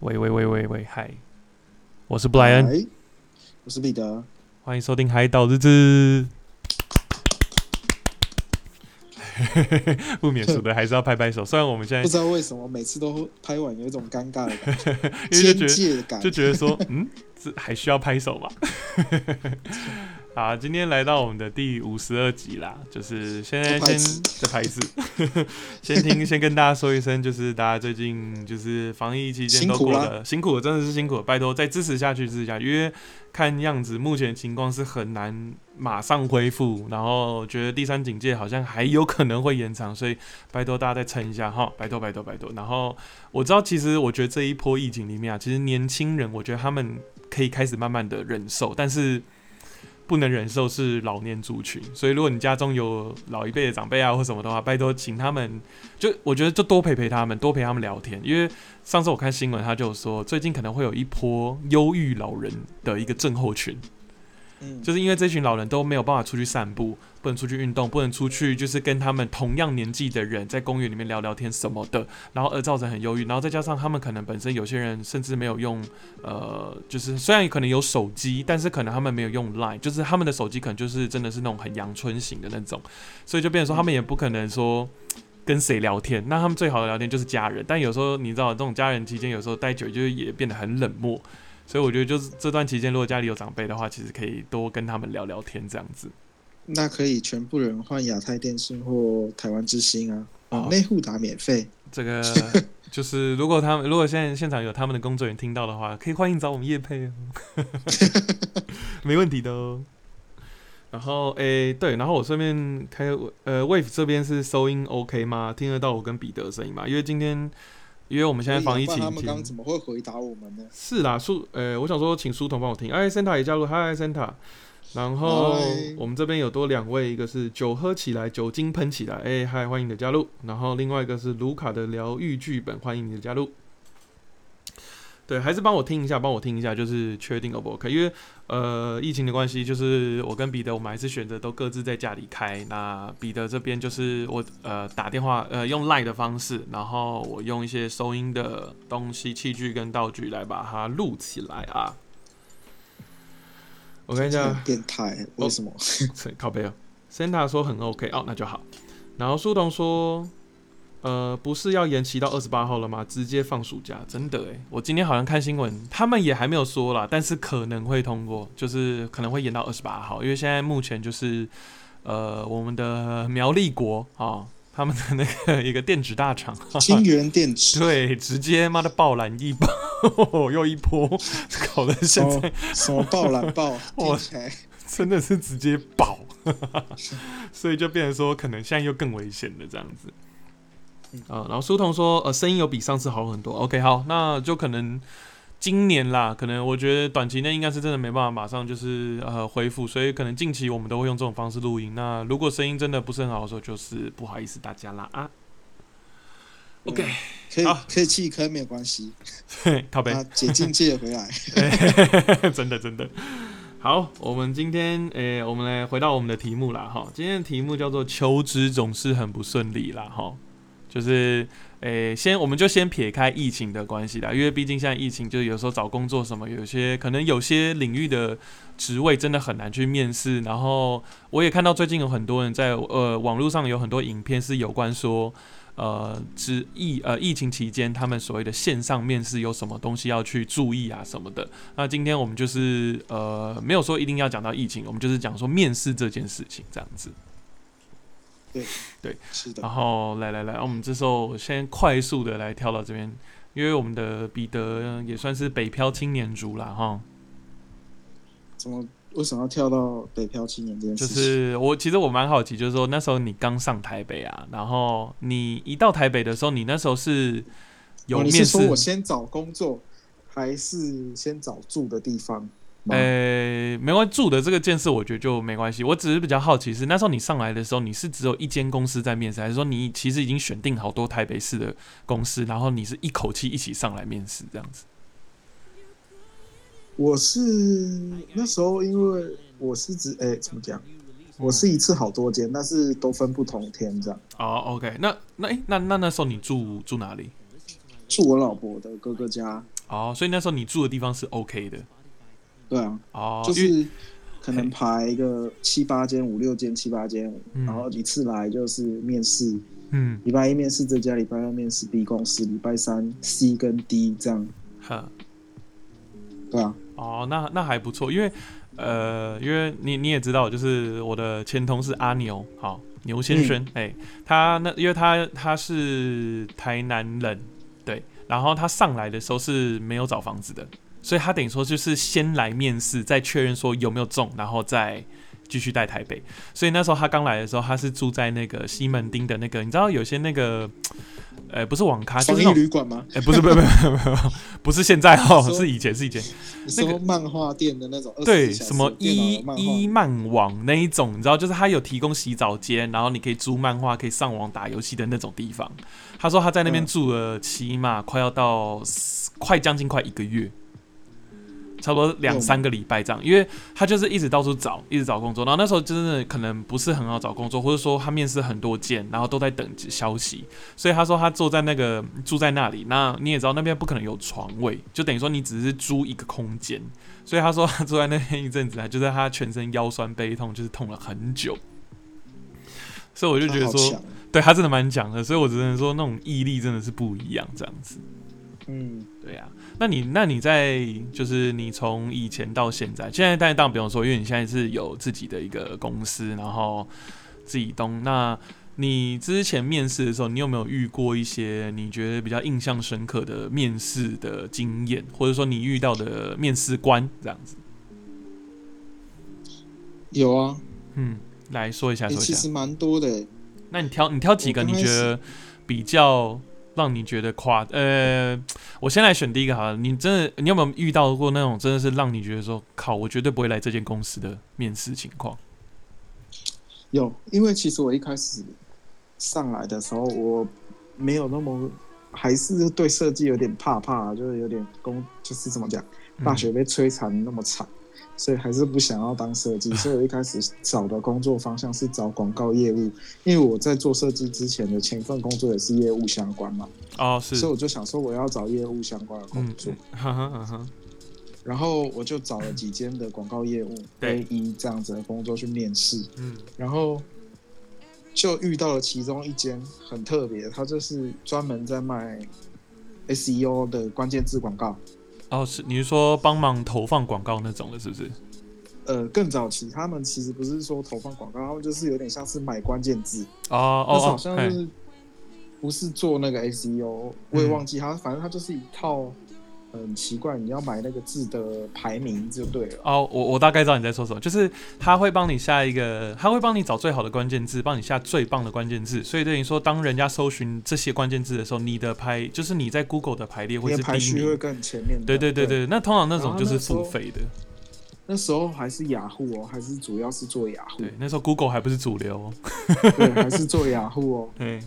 喂喂喂喂喂，嗨，我是布莱恩，哎，我是彼得。欢迎收听《海岛日志》。不免俗的还是要拍拍手，虽然我们现在不知道为什么每次都拍完有一种尴尬的感觉，因为就觉得就觉得说，嗯，这还需要拍手吗？好，今天来到我们的第五十二集啦，就是现在先再拍一次先听 先跟大家说一声，就是大家最近就是防疫期间都过辛苦啦。得辛苦了，真的是辛苦了，拜托再支持下去，支持下去，因为看样子目前情况是很难马上恢复，然后觉得第三警戒好像还有可能会延长，所以拜托大家再撑一下哈，拜托拜托拜托。然后我知道，其实我觉得这一波疫情里面啊，其实年轻人，我觉得他们可以开始慢慢的忍受，但是不能忍受是老年族群。所以如果你家中有老一辈的长辈啊或什么的话，拜托请他们，就我觉得就多陪陪他们，多陪他们聊天，因为上次我看新闻，他就说最近可能会有一波忧郁老人的一个症候群。就是因为这群老人都没有办法出去散步，不能出去运动，不能出去就是跟他们同样年纪的人在公园里面聊聊天什么的，然后而造成很忧郁，然后再加上他们可能本身有些人甚至没有用，呃，就是虽然可能有手机，但是可能他们没有用 Line，就是他们的手机可能就是真的是那种很阳春型的那种，所以就变成说他们也不可能说。跟谁聊天？那他们最好的聊天就是家人，但有时候你知道，这种家人期间有时候待久，就是也变得很冷漠。所以我觉得就是这段期间，如果家里有长辈的话，其实可以多跟他们聊聊天，这样子。那可以全部人换亚太电信或台湾之星啊，内互打免费。这个 就是如果他们如果现在现场有他们的工作人员听到的话，可以欢迎找我们叶配哦，没问题的哦。然后诶，对，然后我顺便开呃，Wave 这边是收音 OK 吗？听得到我跟彼得的声音吗？因为今天因为我们现在防疫期可以啊不然他们刚怎么会回答我们呢？是啦，苏呃，我想说请书童帮我听，哎，Santa 也加入，嗨，Santa。然后我们这边有多两位，一个是酒喝起来，酒精喷起来，哎，嗨，欢迎你的加入。然后另外一个是卢卡的疗愈剧本，欢迎你的加入。对，还是帮我听一下，帮我听一下，就是确定 O 不 OK？因为呃，疫情的关系，就是我跟彼得，我们还是选择都各自在家里开。那彼得这边就是我呃打电话呃用 Line 的方式，然后我用一些收音的东西、器具跟道具来把它录起来啊。我看一下很，变态，为什么？是 靠背哦。Santa 说很 OK 哦，那就好。然后书童说，呃，不是要延期到二十八号了吗？直接放暑假，真的诶，我今天好像看新闻，他们也还没有说啦，但是可能会通过，就是可能会延到二十八号，因为现在目前就是呃我们的苗栗国啊、他们的那个一个电子大厂，金源电池，对，直接妈的爆蓝一波，又一波，搞得现在么什么爆蓝爆，我听起来。真的是直接爆，所以就变成说，可能现在又更危险了这样子。啊、然后书童说，呃，声音有比上次好很多。OK，好，那就可能今年啦，可能我觉得短期内应该是真的没办法马上就是呃恢复，所以可能近期我们都会用这种方式录音。那如果声音真的不是很好的时候，就是不好意思大家啦啊。OK，可以好可以弃坑没有关系，靠背。啊，解禁借回来。真的真的。好，我们今天诶、我们来回到我们的题目啦哈。今天的题目叫做“求职总是很不顺利”啦哈，就是诶、先我们就先撇开疫情的关系啦，因为毕竟现在疫情，就是有时候找工作什么，有些可能有些领域的职位真的很难去面试。然后我也看到最近有很多人在呃网络上有很多影片是有关说。呃，之疫呃疫情期间，他们所谓的线上面试有什么东西要去注意啊什么的。那今天我们就是呃没有说一定要讲到疫情，我们就是讲说面试这件事情这样子。是的，然后来来来，我们这时候先快速的来跳到这边，因为我们的彼得也算是北漂青年族啦哈。怎么为什么要跳到北漂青年这件就事情？是我其实我蛮好奇，就是说那时候你刚上台北啊，然后你一到台北的时候，你那时候是有哦你面试是说我先找工作，还是先找住的地方？吗呃，没关系，住的这个件事我觉得就没关系。我只是比较好奇是那时候你上来的时候，你是只有一间公司在面试，还是说你其实已经选定好多台北市的公司，然后你是一口气一起上来面试这样子？我是那时候，因为我是指哎、怎么讲？我是一次好多间，但是都分不同天这样。哦，OK，那那诶，那那那时候你住住哪里？住我老婆的哥哥家，哦，所以那时候你住的地方是 OK 的对啊，哦，就是可能排一个七八间、五六间、七八间，嗯。然后一次来就是面试，嗯。礼拜一面试这家，礼拜二面试 B 公司，礼拜三 C 跟 D 这样，哈。对啊，哦，那那还不错，因为呃，因为你你也知道，就是我的前同事阿牛，好牛先生，哎、他那因为他他是台南人，对，然后他上来的时候是没有找房子的，所以他等于说就是先来面试，再确认说有没有中，然后再继续带台北。所以那时候他刚来的时候，他是住在那个西门町的那个，你知道有些那个，呃，不是网咖，就是那种，旅馆吗？哎、不是不是不是不是不是现在哦，你说是以前是以前。你那个漫画店的那种24对，什么一一漫网那一种，你知道，就是他有提供洗澡间，然后你可以租漫画，可以上网打游戏的那种地方。他说他在那边嗯住了起码快要到快将近快一个月，差不多两嗯三个礼拜这样，因为他就是一直到处找，一直找工作。然后那时候真的可能不是很好找工作，或者说他面试很多件，然后都在等消息。所以他说他坐在那个住在那里，那你也知道那边不可能有床位，就等于说你只是租一个空间。所以他说他坐在那边一阵子啊，就在他全身腰酸背痛，就是痛了很久。所以我就觉得说，他对他真的蛮强的，所以我只能说那种毅力真的是不一样，这样子。嗯，对呀、那你那你在就是你从以前到现在，现在当然当然不用说，因为你现在是有自己的一个公司，然后自己东。那你之前面试的时候，你有没有遇过一些你觉得比较印象深刻的面试的经验，或者说你遇到的面试官这样子？有啊，嗯，来说一下，欸说一下。其实蛮多的欸，那你挑你挑几个你觉得比较让你觉得夸呃，我先来选第一个好了。你真的你有没有遇到过那种真的是让你觉得说靠，我绝对不会来这间公司的面试情况？有，因为其实我一开始上来的时候，我没有那么，还是对设计有点怕怕，就是有点工，就是怎么讲，嗯大学被摧残那么惨，所以还是不想要当设计。所以我一开始找的工作方向是找广告业务，因为我在做设计之前的前一份工作也是业务相关嘛，哦，是所以我就想说我要找业务相关的工嗯作。嗯哈哈哈哈，然后我就找了几间的广告业务 A 一这样子的工作去面试，嗯然后就遇到了其中一间很特别，它就是专门在卖 SEO 的关键字广告。哦是你是说帮忙投放广告那种的，是不是？呃，更早期他们其实不是说投放广告，他们就是有点像是买关键字，哦但是好哦哦，嘿像就是不是做那个 SEO，我也忘记他，反正他就是一套很奇怪，你要买那个字的排名就对了。哦，我我大概知道你在说什么，就是他会帮你下一个，他会帮你找最好的关键字，帮你下最棒的关键字，所以等于说，当人家搜寻这些关键字的时候，你的排就是你在 Google 的排列会是第一名排序会。更前面的。对对对对，那通常那种就是付费的。那时候还是雅虎哦，还是主要是做雅虎对，，那时候 Google 还不是主流哦。对，还是做雅虎哦。对，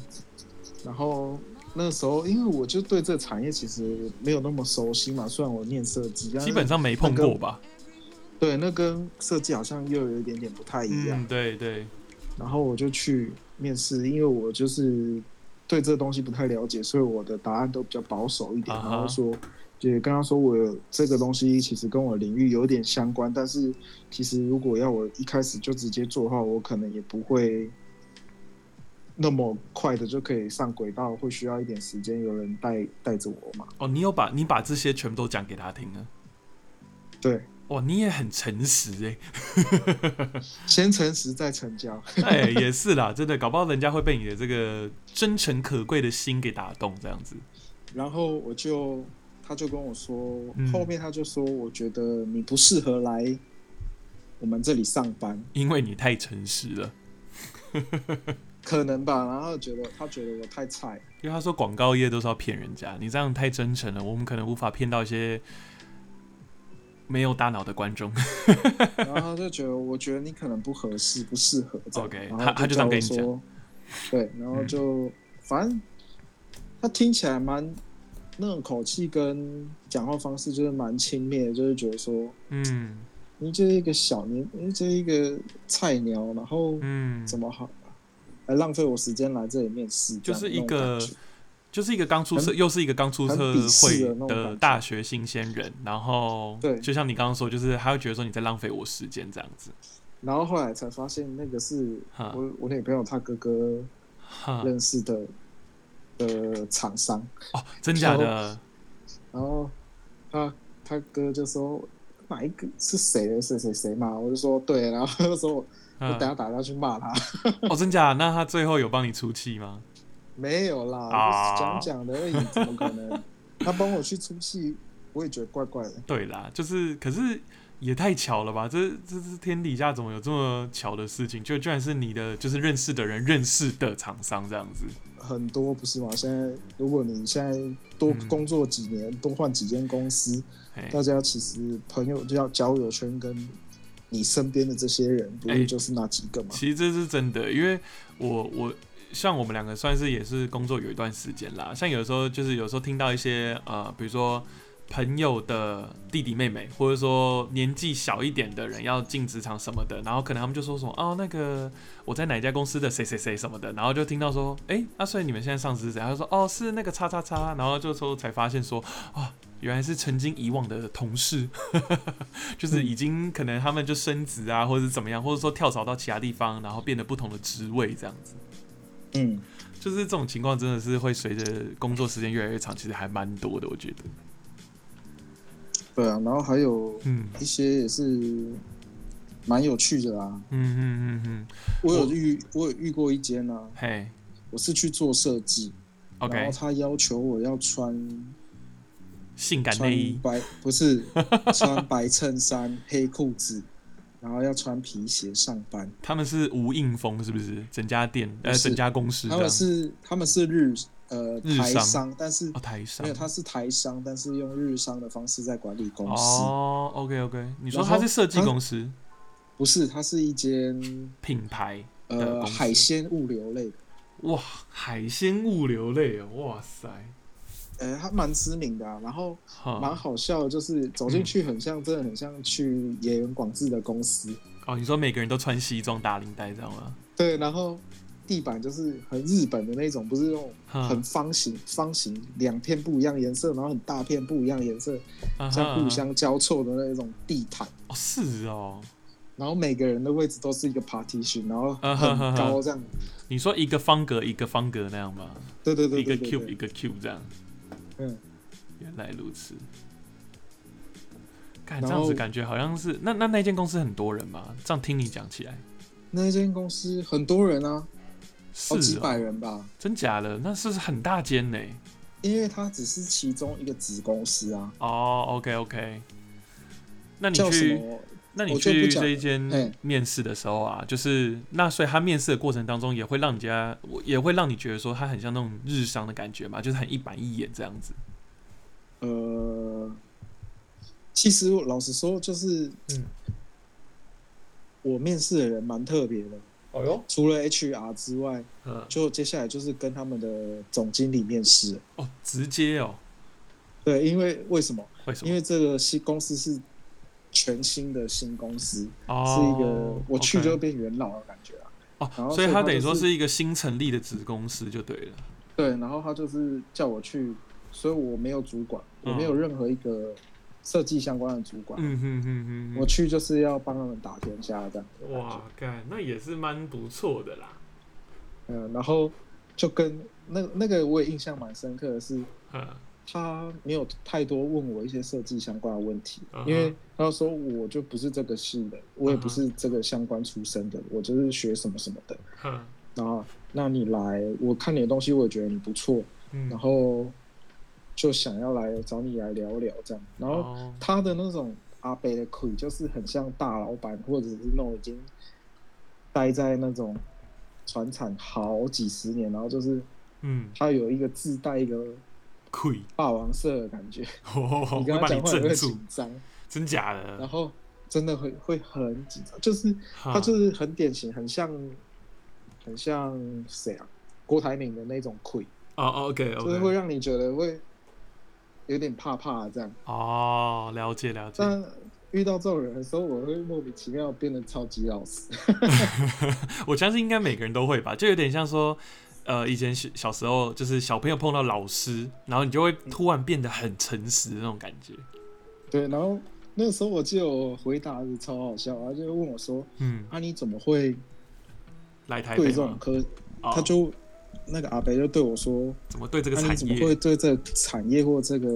然后那时候，因为我就对这个产业其实没有那么熟悉嘛，虽然我念设计，但基本上没碰过吧？对那跟设计好像又有一点点不太一样。嗯，对对，然后我就去面试，因为我就是对这东西不太了解，所以我的答案都比较保守一点。啊然后说，就跟他说我这个东西其实跟我领域有点相关，但是其实如果要我一开始就直接做的话，我可能也不会那么快的就可以上轨道，会需要一点时间，有人带带着我嘛。哦，你有把你把这些全部都讲给他听啊。对，哇，你也很诚实哎、先诚实再成交。哎，也是啦，真的，搞不好人家会被你的这个真诚可贵的心给打动，这样子。然后我就，他就跟我说，嗯后面他就说，我觉得你不适合来我们这里上班，因为你太诚实了。可能吧。然后觉得他觉得我太菜，因为他说广告业都是要骗人家，你这样太真诚了，我们可能无法骗到一些没有大脑的观众。然后他就觉得，我觉得你可能不合适，不适合这样。OK，他他就这样跟你讲说，对，然后就、反正他听起来蛮那种口气跟讲话方式就是蛮轻蔑的，就是觉得说嗯你就是一个小年，你就是一个菜鸟，然后嗯，怎么好来浪费我时间来这里面试，就是一个就是一个刚出社，又是一个刚出社会的大学新鲜人，然后对就像你刚刚说，就是他会觉得说你在浪费我时间这样子，然后后来才发现那个是我我女朋友她哥哥哈认识的的厂商，哦，真假的？然后他他哥就说哪一个是谁的谁谁谁嘛，我就说对，然后他就说我等下打电话去骂他，哦，真假？那他最后有帮你出气吗？没有啦，讲讲的而已，怎么可能？他帮我去出气，我也觉得怪怪的。对啦，就是，可是也太巧了吧？这这是天底下怎么有这么巧的事情？就居然是你的就是认识的人认识的厂商这样子。很多不是吗？现在如果你现在多嗯工作几年，多换几间公司，大家其实朋友就要交友圈跟你身边的这些人，不哎是就是那几个吗？其实这是真的，因为我我像我们两个算是也是工作有一段时间啦，像有时候就是有时候听到一些呃，比如说朋友的弟弟妹妹，或者说年纪小一点的人要进职场什么的，然后可能他们就说什么哦，那个我在哪家公司的谁谁谁什么的，然后就听到说，哎、那、所以你们现在上司是谁？他就说哦，是那个叉叉叉，然后就说才发现说啊。原来是曾经以往的同事，就是已经可能他们就升职啊，或者怎么样，或者说跳槽到其他地方，然后变得不同的职位这样子。嗯，就是这种情况真的是会随着工作时间越来越长，其实还蛮多的，我觉得。对啊，然后还有嗯一些也是蛮有趣的啦。嗯嗯嗯嗯，我有遇我有遇过一间啊，嘿我是去做设计，然后他要求我要穿性感穿内衣，白不是 穿白衬衫 黑裤子，然后要穿皮鞋上班。他们是无印风是不是？整家店呃，整家公司他样。们是他们是日呃台商，但是哦，台商没有他是台商，但是用日商的方式在管理公司。哦，OK OK，你说他是设计公司不是，它是一间品牌呃海鲜物流类的，哇，海鲜物流类哦，哇塞，呃，它蛮知名的、啊，然后蛮好笑的，就是走进去很像，真的很像去野原广志的公司，哦，你说每个人都穿西装打领带，知道吗？对，然后地板就是很日本的那种，不是那种很方形，方形两片不一样颜色，然后很大片不一样颜色，这样互相交错的那种地毯。哦，是哦，然后每个人的位置都是一个 partition，然后很高这样。你说一个方格一个方格那样吗？对对对一个 cube 一对，个 cube 这样。嗯，原来如此。看这样子感觉好像是那那那间公司很多人嘛？这样听你讲起来那间公司很多人啊，是好几百哦，人吧，真假的？那是很大间呢？因为它只是其中一个子公司啊，哦，OK OK。那你去，那你去这一间面试的时候啊，就是那所以他面试的过程当中也会让人家，也会让你觉得说他很像那种日商的感觉嘛，就是很一板一眼这样子。呃，其实老实说，就是嗯，我面试的人蛮特别的，哦哟，除了 HR 之外，嗯，就接下来就是跟他们的总经理面试。哦，直接哦，对，因为为什么？为什么？因为这个新公司是全新的新公司，哦，是一个我去就变元老的感觉啊。哦，然后所以他等于说是一个新成立的子公司就对了。对，然后他就是叫我去，所以我没有主管，我没有任何一个设计相关的主管，嗯哼哼哼我去就是要帮他们打天下这样。哇，干，那也是蛮不错的啦。嗯，然后就跟那那个我也印象蛮深刻的是，嗯。他没有太多问我一些设计相关的问题嗯因为他说我就不是这个系的，我也不是这个相关出身的，我就是学什么什么的。嗯，然后，那你来，我看你的东西，我也觉得你不错，嗯，然后就想要来找你来聊聊这样。然后哦。他的那种阿北的腿，就是很像大老板，或者是那种已经待在那种船厂好几十年，然后就是嗯，他有一个自带一个亏，霸王色的感觉，哦，你跟他讲话也会紧，张，真假的？然后真的会会很紧张，就是他就是很典型，很像很像谁啊？郭台铭的那种溃，哦，OK 就是会让你觉得会有点怕怕这样。哦，了解了解。但遇到这种人的时候，我会莫名其妙变得超级老实。我相信应该每个人都会吧，就有点像说，呃，以前小小时候就是小朋友碰到老师，然后你就会突然变得很诚实的那种感觉。对，然后那个时候我记得我回答是超好笑，他就问我说嗯：“，啊，你怎么会来台？这种科？”哦他就那个阿北就对我说怎么对这：“个啊，你怎么会？对这个产业或这个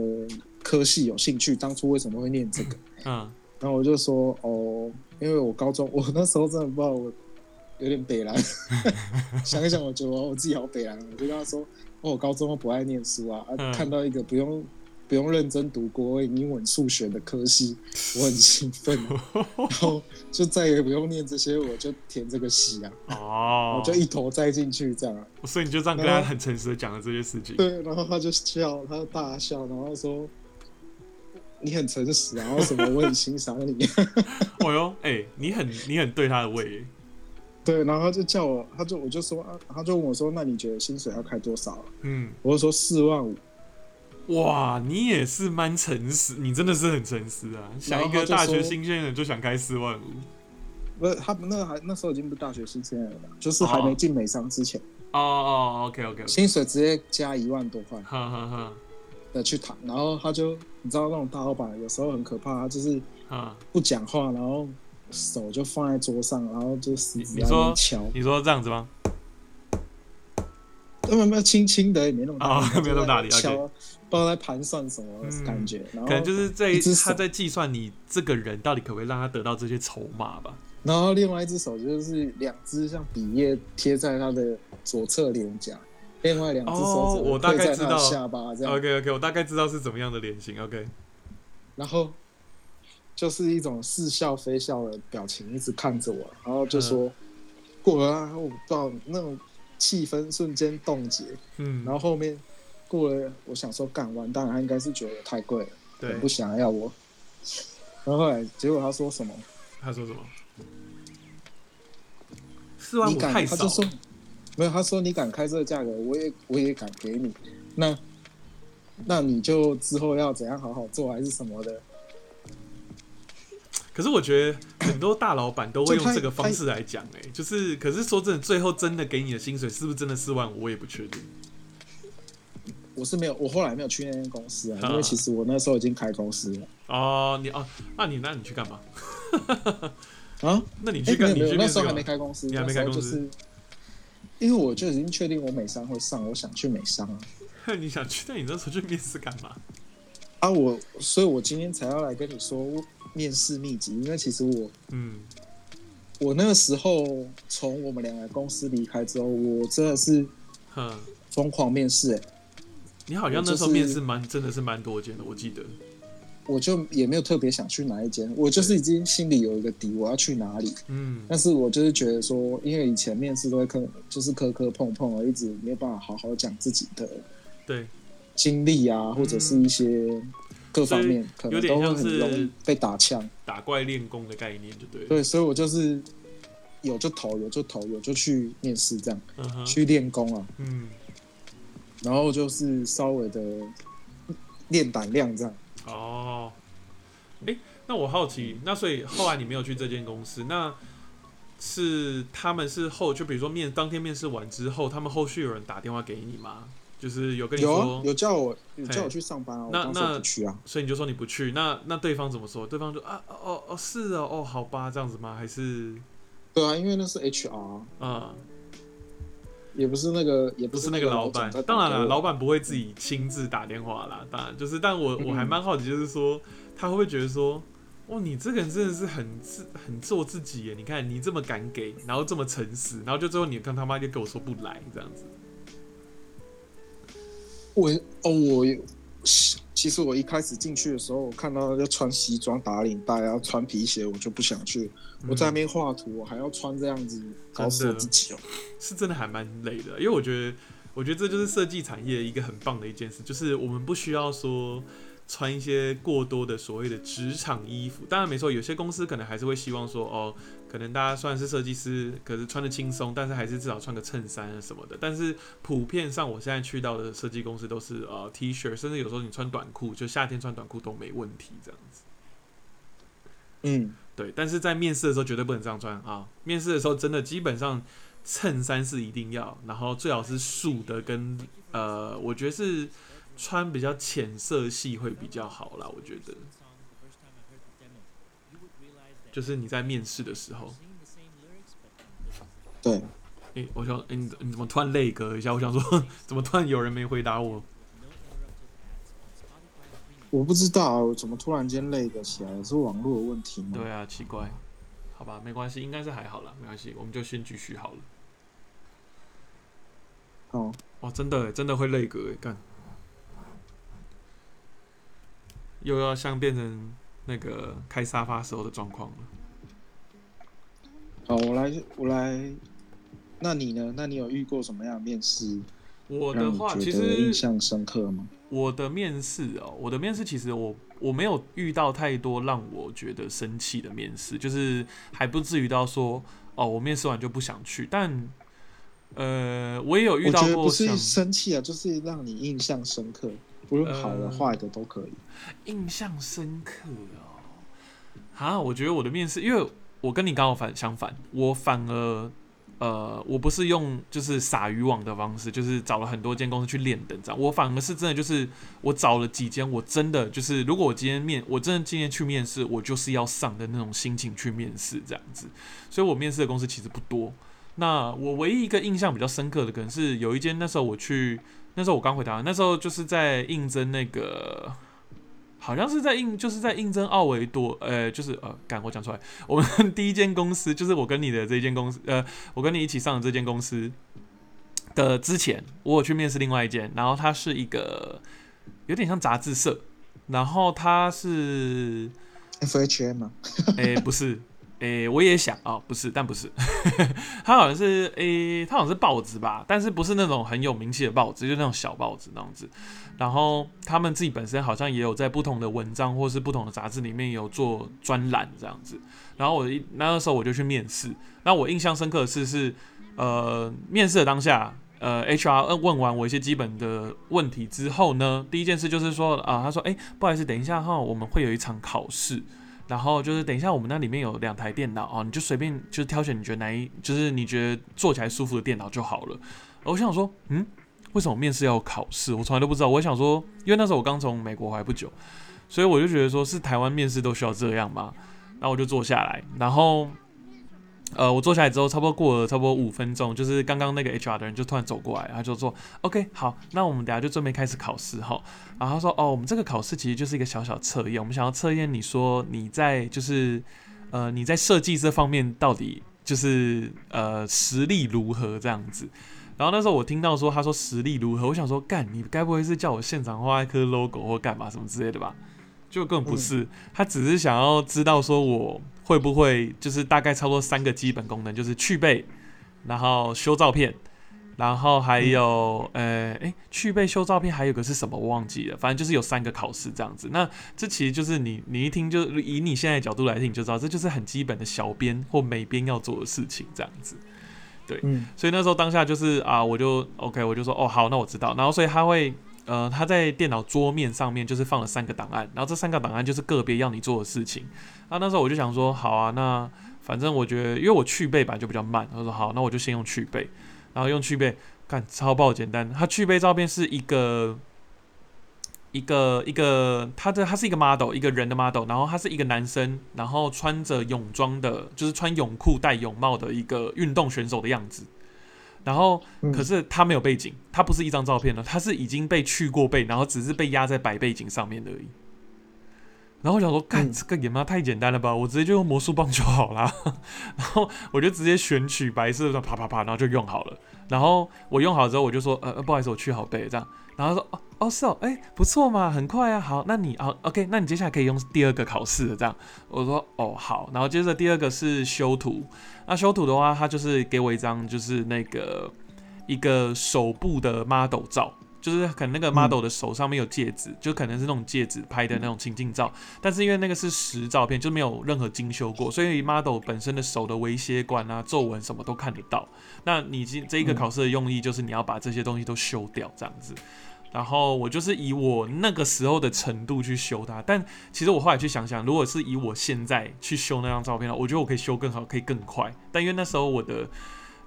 科系有兴趣？当初为什么会念这个？” 嗯然后我就说：“哦，因为我高中 我那时候真的不知道我有点北蓝，想一想我觉得我自己好北蓝，我就跟他说：哦，我高中不爱念书啊，啊嗯看到一个不用不用认真读国文、英文、数学的科系，我很兴奋，然后就再也不用念这些，我就填这个系啊，哦我，就一头栽进去这样啊。所以你就这样跟他很诚实的讲了这些事情。对，然后他就笑，他就大笑，然后说。你很诚实啊，然后什么我很欣赏你，哦哟，哎、你很你很对他的胃耶，对，然后他就叫我，他就我就说啊，他就问我说，那你觉得薪水要开多少啊？嗯，我就说四万五，哇，你也是蛮诚实，你真的是很诚实啊！想一个大学新鲜人就想开四万五，不是他们那个还那时候已经不是大学新鲜人了，就是还没进美商之前，哦哦，OK OK，薪水直接加一万多块。哈哈哈。的去谈，然后他就你知道那种大老板有时候很可怕，他就是啊，不讲话，然后手就放在桌上，然后就死死在那你说边敲，你说这样子吗？根本没有轻轻的，也没那么大没有那么大力敲，不知道在盘算什么嗯。感觉，然后可能就是在一只他在计算你这个人到底可不可以让他得到这些筹码吧。然后另外一只手就是两只像笔叶贴在他的左侧脸颊，另外两只手哦指我大概知道。下巴这样，OK OK，我大概知道是怎么样的脸型。OK，然后就是一种似笑非笑的表情，一直看着我，然后就说、嗯。过了啊，我不知道那种气氛瞬间冻结，嗯，然后后面过了，我想说干完蛋，他应该是觉得太贵了，对不想要我。然后后来结果他说什么？他说什么？四万？五太少他就说。没有，他说你敢开这个价格，我也我也敢给你。那那你就之后要怎样好好做，还是什么的？可是我觉得很多大老板都会用这个方式来讲，哎，就是，可是说真的，最后真的给你的薪水是不是真的四万五，我也不确定。我是没有，我后来没有去那间公司啊，啊因为其实我那时候已经开公司了哦，你哦，那你那你去干嘛？啊。那你哎、去干？没有没有，那时候还没开公司，你还没开公司因为我就已经确定我美商会上，我想去美商啊。你想去？那你那时候去面试干嘛？啊，我，所以我今天才要来跟你说面试秘籍，因为其实我嗯，我那个时候从我们两个公司离开之后，我真的是哼，疯狂面试、欸，你好像那时候面试蛮真的是蛮多间的，我记得。我就也没有特别想去哪一间，我就是已经心里有一个底，我要去哪里。嗯但是我就是觉得说，因为以前面试都会磕，就是磕磕碰碰我，一直没有办法好好讲自己的对，经历啊，或者是一些各方面，可能都会很容易是被打枪。打怪练功的概念就对了。对，所以我就是有就投，有就投，有就去面试这样，嗯，去练功啊，嗯，然后就是稍微的练胆量这样。哦，诶，那我好奇，那所以后来你没有去这间公司，那是他们是后就比如说面当天面试完之后，他们后续有人打电话给你吗？就是有跟你说，，有叫我有叫我去上班啊，那那不去啊。所以你就说你不去，那那对方怎么说？对方就啊哦哦是哦哦好吧这样子吗？还是对啊，因为那是 HR，啊、也不是那个，也不是那个老板当然了，老板不会自己亲自打电话啦。当然就是，但我嗯我还蛮好奇，就是说他会不会觉得说，哇，你这个人真的是很自很做自己耶？你看你这么敢给，然后这么诚实，然后就最后你跟他妈就跟我说不来这样子。我哦，我其实我一开始进去的时候，我看到要穿西装打领带，然后穿皮鞋，我就不想去。我在那边画图，我还要穿这样子，搞死我自己哦。是真的还蛮累的，因为我觉得，我觉得这就是设计产业一个很棒的一件事，就是我们不需要说穿一些过多的所谓的职场衣服。当然没错，有些公司可能还是会希望说，哦，可能大家虽然是设计师，可是穿的轻松，但是还是至少穿个衬衫啊什么的。但是普遍上，我现在去到的设计公司都是呃 T 恤，甚至有时候你穿短裤，就夏天穿短裤都没问题这样子。嗯，对，但是在面试的时候绝对不能这样穿啊！面试的时候真的基本上衬衫是一定要，然后最好是素的跟呃，我觉得是穿比较浅色系会比较好啦，我觉得。就是你在面试的时候，对，诶、我想，诶、你你怎么突然泪隔一下？我想说，怎么突然有人没回答我？我不知道我怎么突然间累个起来，是网络的问题吗？对啊，奇怪，好吧，没关系，应该是还好啦，没关系，我们就先继续好了。哦，哇，真的真的会累格诶，干，又要像变成那个开沙发时候的状况了。好，我来，我来。那你呢？那你有遇过什么样的面试我的话，其觉得印象深刻吗？我的面试哦，我的面试其实我我没有遇到太多让我觉得生气的面试，就是还不至于到说哦，我面试完就不想去。但呃，我也有遇到过不是生气啊，就是让你印象深刻，不论好的呃坏的都可以。印象深刻哦。啊，我觉得我的面试，因为我跟你刚好反相反，我反而呃，我不是用就是撒渔网的方式，就是找了很多间公司去练等这样，我反而是真的就是我找了几间，我真的就是如果我今天面，我真的今天去面试，我就是要上的那种心情去面试这样子，所以我面试的公司其实不多。那我唯一一个印象比较深刻的，可能是有一间那时候我去，那时候我刚回台湾，那时候就是在应征那个，好像是在应，就是在应征奥维多，呃，就是呃，赶我讲出来，我们第一间公司就是我跟你的这间公司，呃，我跟你一起上的这间公司的之前，我有去面试另外一间，然后它是一个有点像杂志社，然后它是 FHM 嘛，诶、不是，诶、我也想哦，不是，但不是，他好像是诶、他好像是报纸吧，但是不是那种很有名气的报纸，就那种小报纸那样子。然后他们自己本身好像也有在不同的文章或是不同的杂志里面有做专栏这样子。然后我一那个时候我就去面试，那我印象深刻的是是呃面试的当下。呃，HR 问完我一些基本的问题之后呢，第一件事就是说啊、他说，哎、不好意思，等一下哈，我们会有一场考试，然后就是等一下我们那里面有两台电脑哦，你就随便就是挑选你觉得哪一，就是你觉得坐起来舒服的电脑就好了。我想说，嗯，为什么面试要考试？我从来都不知道。我想说，因为那时候我刚从美国回来不久，所以我就觉得说是台湾面试都需要这样嘛？然后我就坐下来，然后。呃，我坐下来之后，差不多过了差不多五分钟，就是刚刚那个 HR 的人就突然走过来，他就说：“OK，好，那我们等下就准备开始考试哈。”然后他说：“哦，我们这个考试其实就是一个小小测验，我们想要测验你说你在就是呃你在设计这方面到底就是呃实力如何这样子。”然后那时候我听到说他说实力如何，我想说干，你该不会是叫我现场画一颗 logo 或干嘛什么之类的吧？就根本不是，他只是想要知道说我会不会就是大概差不多三个基本功能，就是去背，然后修照片，然后还有、呃，诶，去背修照片，还有个是什么我忘记了，反正就是有三个考试这样子。那这其实就是你你一听就以你现在的角度来听，你就知道这就是很基本的小编或美编要做的事情这样子。嗯，所以那时候当下就是啊，我就 OK，我就说哦好，那我知道。然后所以他会呃他在电脑桌面上面就是放了三个档案，然后这三个档案就是个别要你做的事情。那那时候我就想说好啊，那反正我觉得因为我去背版就比较慢，他说好，那我就先用去背，然后用去背，看超爆简单。他去背照片是一个。一个一个，他的他是一个 model，一个人的 model，然后他是一个男生，然后穿着泳装的，就是穿泳裤戴泳帽的一个运动选手的样子。然后，嗯可是他没有背景，他不是一张照片了，他是已经被去过背，然后只是被压在白背景上面而已。然后我想说，干嗯这个也妈太简单了吧，我直接就用魔术棒就好啦。然后我就直接选取白色的，啪啪啪，然后就用好了。然后我用好之后，我就说，呃，呃不好意思，我去好背这样。然后他说，哦哦是哦，哎不错嘛，很快啊，好，那你哦 OK，那你接下来可以用第二个考试了这样。我说哦好，然后接着第二个是修图，那修图的话，他就是给我一张就是那个一个手部的 model 照。就是可能那个 model 的手上面有戒指，就可能是那种戒指拍的那种情境照，但是因为那个是实照片，就没有任何精修过，所以 model 本身的手的微血管啊、皱纹什么都看得到。那你这这一个考试的用意就是你要把这些东西都修掉，这样子。然后我就是以我那个时候的程度去修它，但其实我后来去想想，如果是以我现在去修那张照片，我觉得我可以修更好，可以更快。但因为那时候我的，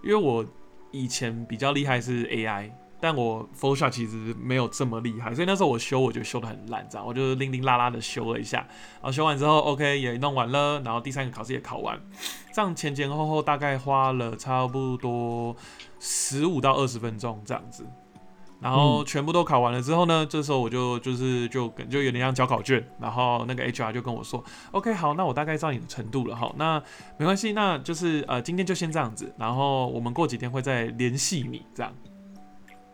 因为我以前比较厉害是 AI，但我 Photoshop 其实没有这么厉害，所以那时候我修我就修的很烂，这样我就零零拉拉的修了一下，然后修完之后 OK 也弄完了，然后第三个考试也考完，这样前前后后大概花了差不多十五到二十分钟这样子。然后全部都考完了之后呢，这时候我就就是就就有点像交考卷，然后那个 HR 就跟我说，OK，好，那我大概知道你的程度了哈，那没关系，那就是呃今天就先这样子，然后我们过几天会再联系你这样，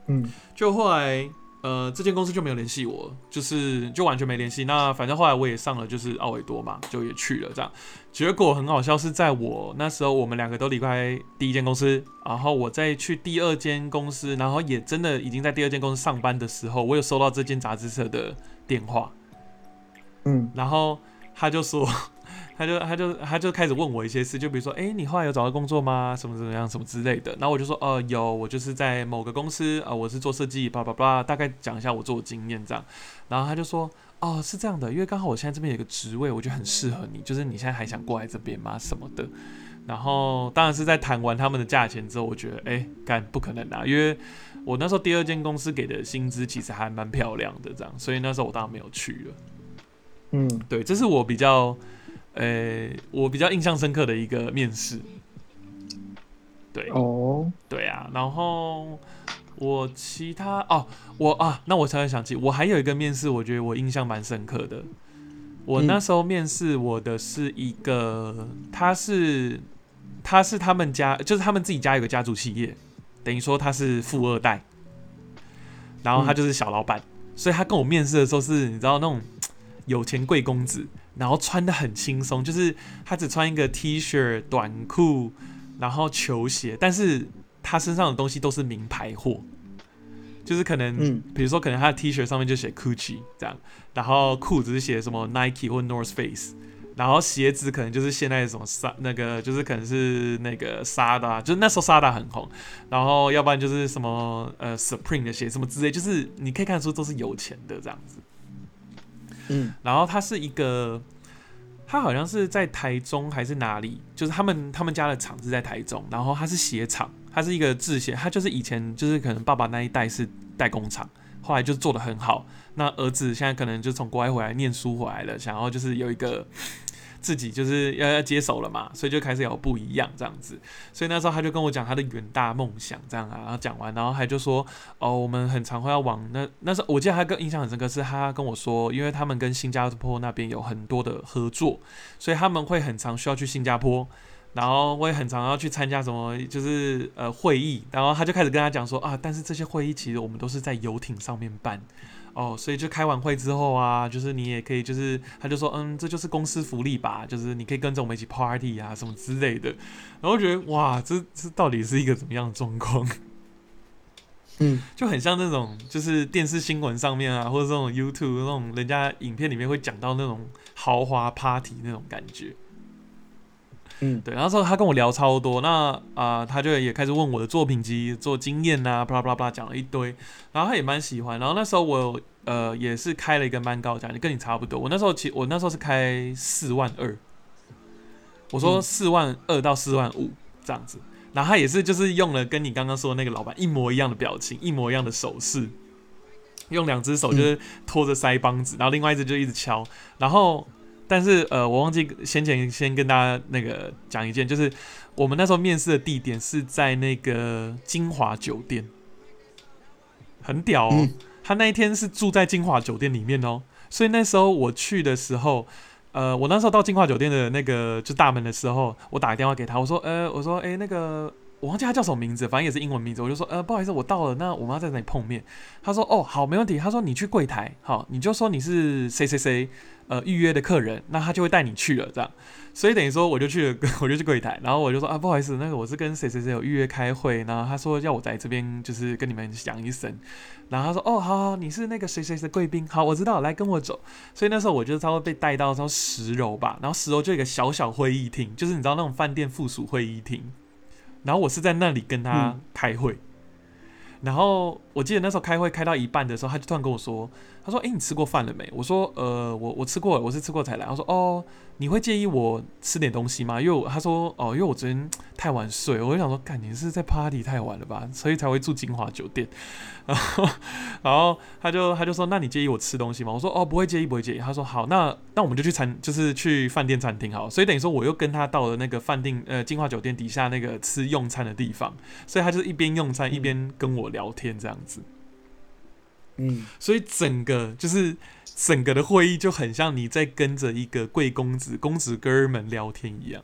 嗯，就后来。呃，这间公司就没有联系我，就是就完全没联系。那反正后来我也上了，就是奥维多嘛，就也去了这样。结果很好笑，是在我那时候，我们两个都离开第一间公司，然后我再去第二间公司，然后也真的已经在第二间公司上班的时候，我有收到这间杂志社的电话，嗯，然后他就说。他就他就他就开始问我一些事，就比如说，哎，你后来有找到工作吗？什么怎么样，什么之类的。然后我就说，呃，有，我就是在某个公司，呃，我是做设计，叭叭叭，大概讲一下我做的经验这样。然后他就说，哦，是这样的，因为刚好我现在这边有个职位，我觉得很适合你，就是你现在还想过来这边吗？什么的。然后当然是在谈完他们的价钱之后，我觉得，哎，干不可能啊，因为我那时候第二间公司给的薪资其实还蛮漂亮的，这样，所以那时候我当然没有去了。嗯，对，这是我比较。呃，我比较印象深刻的一个面试，对，哦，对啊，然后我其他哦，我啊，那我才会想起，我还有一个面试，我觉得我印象蛮深刻的。我那时候面试我的是一个，他是他是他们家，就是他们自己家有个家族企业，等于说他是富二代，然后他就是小老板，所以他跟我面试的时候是，你知道那种有钱贵公子。然后穿的很轻松，就是他只穿一个 T 恤、短裤，然后球鞋，但是他身上的东西都是名牌货，就是可能，嗯，比如说可能他的 T 恤上面就写 Gucci 这样，然后裤子是写什么 Nike 或 North Face，然后鞋子可能就是现在什么沙那个就是可能是那个沙的，就是那时候沙达很红，然后要不然就是什么呃 Supreme 的鞋什么之类，就是你可以看出都是有钱的这样子。嗯，然后他是一个，他好像是在台中还是哪里，就是他们他们家的厂是在台中，然后他是鞋厂，他是一个制鞋，他就是以前就是可能爸爸那一代是代工厂，后来就做的很好，那儿子现在可能就从国外回来念书回来了，想要就是有一个。自己就是要要接手了嘛，所以就开始有不一样这样子。所以那时候他就跟我讲他的远大梦想这样啊，然后讲完，然后他就说哦，我们很常会要往那那时候，我记得他跟印象很深刻是他跟我说，因为他们跟新加坡那边有很多的合作，所以他们会很常需要去新加坡，然后我也很常要去参加什么就是呃会议，然后他就开始跟他讲说啊，但是这些会议其实我们都是在游艇上面办。哦，所以就开完会之后啊，就是你也可以，就是他就说，嗯，这就是公司福利吧，就是你可以跟着我们一起 party 啊，什么之类的。然后觉得哇，这这到底是一个怎么样的状况？嗯，就很像那种就是电视新闻上面啊，或者这种 YouTube 那种人家影片里面会讲到那种豪华 party 那种感觉。嗯，对，然后之后他跟我聊超多，那啊，他就也开始问我的作品集、做经验呐，巴拉巴拉巴拉讲了一堆，然后他也蛮喜欢。然后那时候我呃也是开了一个蛮高价，跟你差不多。我那时候其我那时候是开四万二，我说四万二到四万五这样子。然后他也是就是用了跟你刚刚说的那个老板一模一样的表情，一模一样的手势，用两只手就是托着腮帮子，然后另外一只就一直敲，然后。但是呃，我忘记先前先跟大家那个讲一件，就是我们那时候面试的地点是在那个金华酒店，很屌哦。他那一天是住在金华酒店里面哦，所以那时候我去的时候，呃，我那时候到金华酒店的那个就大门的时候，我打个电话给他，我说呃，我说哎那个。我忘记他叫什么名字，反正也是英文名字。我就说，呃，不好意思，我到了，那我们要在哪里碰面？他说，哦，好，没问题。他说，你去柜台，好，你就说你是谁谁谁，呃，预约的客人，那他就会带你去了，这样。所以等于说，我就去，我就去柜台，然后我就说，啊，不好意思，那个我是跟谁谁谁有预约开会，然后他说要我在这边，就是跟你们讲一声。然后他说，哦，好好，你是那个谁谁谁贵宾，好，我知道，来跟我走。所以那时候我就稍微被带到说十楼吧，然后十楼就一个小小会议厅，就是你知道那种饭店附属会议厅。然后我是在那里跟他开会，然后我记得那时候开会开到一半的时候，他就突然跟我说：“他说：“哎、你吃过饭了没？”我说：“呃，我我吃过了，我是吃过才来。”他说：“哦，你会介意我吃点东西吗？”因为他说：“哦，因为我昨天太晚睡。”我就想说：“干，你是在 party 太晚了吧？所以才会住金华酒店。”然后，然后他就他就说：“那你介意我吃东西吗？”我说：“哦，不会介意，不会介意。”他说：“好，那那我们就去餐，就是去饭店餐厅好。”所以等于说我又跟他到了那个饭店呃金华酒店底下那个吃用餐的地方，所以他就是一边用餐一边跟我聊天这样子。嗯，所以整个就是整个的会议就很像你在跟着一个贵公子、公子哥儿们聊天一样，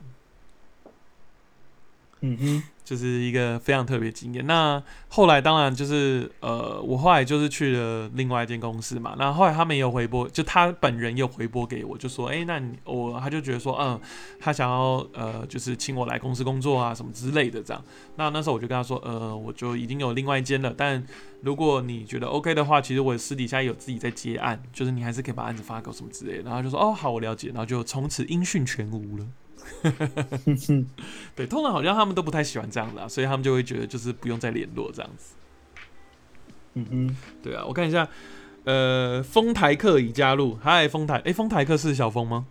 嗯哼，就是一个非常特别经验。那后来当然就是呃，我后来就是去了另外一间公司嘛。那后来他们也有回拨，就他本人也有回拨给我，就说：“哎、那你我他就觉得说，嗯，他想要呃，就是请我来公司工作啊，什么之类的这样。”那那时候我就跟他说：“呃，我就已经有另外一间了，但如果你觉得 OK 的话，其实我私底下有自己在接案，就是你还是可以把案子发给我什么之类的。”然后就说：“哦，好，我了解。”然后就从此音讯全无了。对，通常好像他们都不太喜欢这样的、啊，所以他们就会觉得就是不用再联络这样子。嗯哼，对啊，我看一下，呃，丰台客已加入，嗨，丰台，诶，丰台客是小峰吗？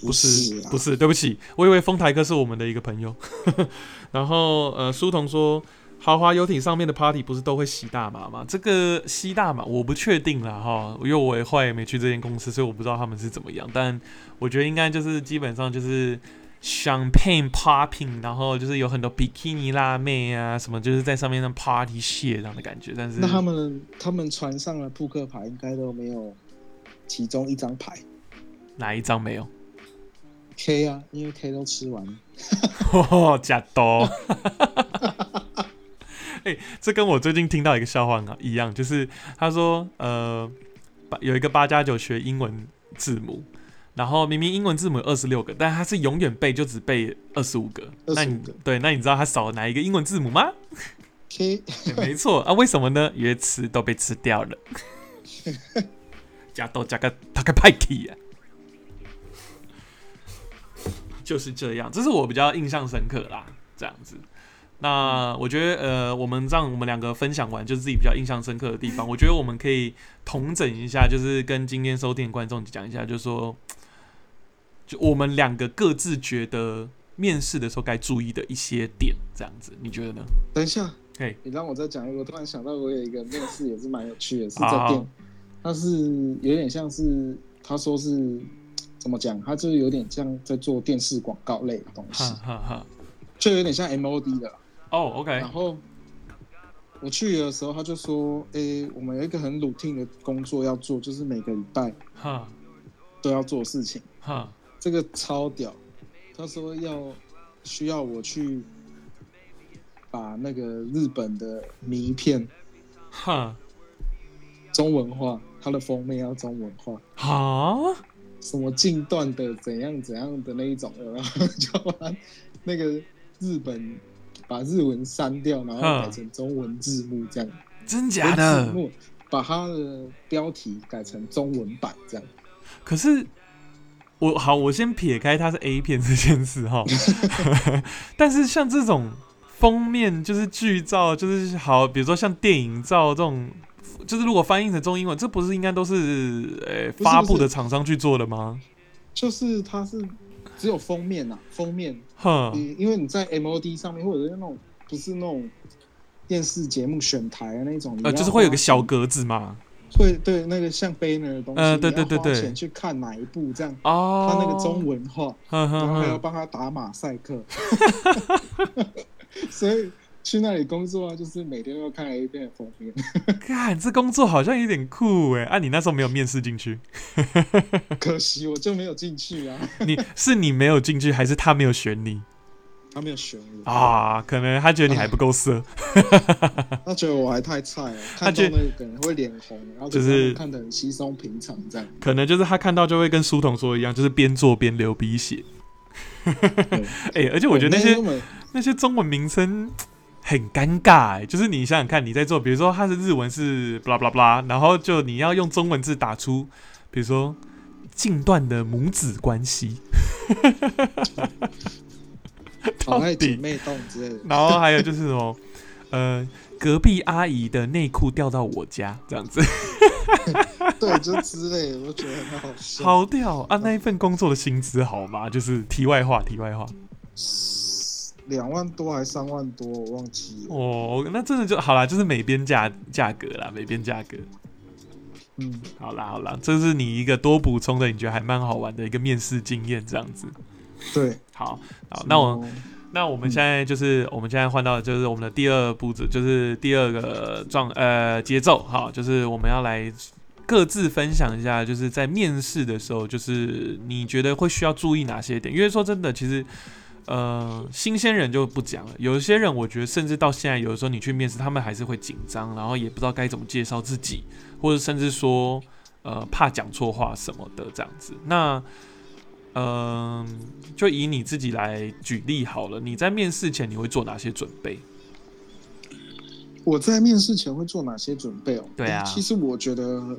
不是，啊不是，对不起，我以为丰台客是我们的一个朋友。然后，呃，书童说，豪华游艇上面的 party 不是都会吸大麻吗？这个吸大麻我不确定啦哈，因为我也后来也没去这间公司，所以我不知道他们是怎么样。但我觉得应该就是基本上就是 champagne popping，然后就是有很多比基尼辣妹啊，什么就是在上面那 party shit 这样的感觉。但是那他们他们船上的扑克牌应该都没有其中一张牌哪一张没有？K 啊，因为 K 都吃完了。哦，假多。哎、这跟我最近听到一个笑话啊一样，就是他说，呃，有一个八加九学英文字母，然后明明英文字母有二十六个，但他是永远背就只背二十五个。那你25个对，那你知道他少了哪一个英文字母吗？K 对没错啊，为什么呢？因为吃都被吃掉了。加豆加个他个派体啊，就是这样，这是我比较印象深刻啦，这样子。那我觉得，呃，我们让我们两个分享完，就是自己比较印象深刻的地方。我觉得我们可以统整一下，就是跟今天收听的观众讲一下，就是说，就我们两个各自觉得面试的时候该注意的一些点，这样子，你觉得呢？等一下，嘿，你让我再讲一个，我突然想到我有一个面试也是蛮有趣的，是好在店，他是有点像是他说是怎么讲，他就是有点像在做电视广告类的东西哈，哈哈。就有点像 MOD 的啦。哦，OK，然后我去的时候，他就说：“诶、我们有一个很 routine 的工作要做，就是每个礼拜哈。都要做事情。哈。这个超屌。他说要需要我去把那个日本的迷片哈。中文化，它的封面要中文化，哈，什么近段的怎样怎样的那一种，然后 就把那个日本把日文删掉，然后改成中文字幕这样。真假字的？幕把它的标题改成中文版这样。可是我好，我先撇开它是 A 片这件事哈，但是像这种封面就是剧照，就是好，比如说像电影照这种，就是如果翻译成中英文，这不是应该都是呃、发布的厂商去做的吗？就是它是只有封面呐、封面，哼，因为你在 MOD 上面或者是那种不是那种电视节目选台的那种，呃，就是会有个小格子嘛。会对那个像 banner 的东西，呃对对对对。钱去看哪一部这样，哦，他那个中文化，呵呵呵然后还要哼，帮他打马赛克，所以去那里工作啊，就是每天都要看 A 片的封面。看这工作好像有点酷哎，啊，你那时候没有面试进去，可惜我就没有进去啊，你是你没有进去，还是他没有选你他没有选我，啊？可能他觉得你还不够色。他觉得我还太菜了，他觉看到那个可能会脸红，然后就是看得很稀松平常这样。可能就是他看到就会跟书童说一样，就是边做边流鼻血。哎、而且我觉得那些那些中文名称很尴尬、哎，就是你想想看，你在做，比如说它的日文是 blah blah blah，然后就你要用中文字打出，比如说近段的母子关系，好爱姐到底妹洞之类的，然后还有就是什么，呃，隔壁阿姨的内裤掉到我家，这样子，对，就之类的，我觉得很好笑。好屌啊！那一份工作的薪资好吗？就是题外话，题外话。两万多还三万多，我忘记了。哦，那真的就好啦，就是美边价价格啦，美边价格。嗯，好啦好啦，这是你一个多补充的，你觉得还蛮好玩的一个面试经验，这样子。对，好，好，那我那我们现在就是我们现在换到就是我们的第二步骤，就是第二个状呃节奏好，就是我们要来各自分享一下，就是在面试的时候，就是你觉得会需要注意哪些点？因为说真的，其实呃新鲜人就不讲了，有一些人我觉得甚至到现在，有的时候你去面试，他们还是会紧张，然后也不知道该怎么介绍自己，或者甚至说呃怕讲错话什么的这样子。那嗯、就以你自己来举例好了。你在面试前你会做哪些准备？我在面试前会做哪些准备哦？对啊其实我觉得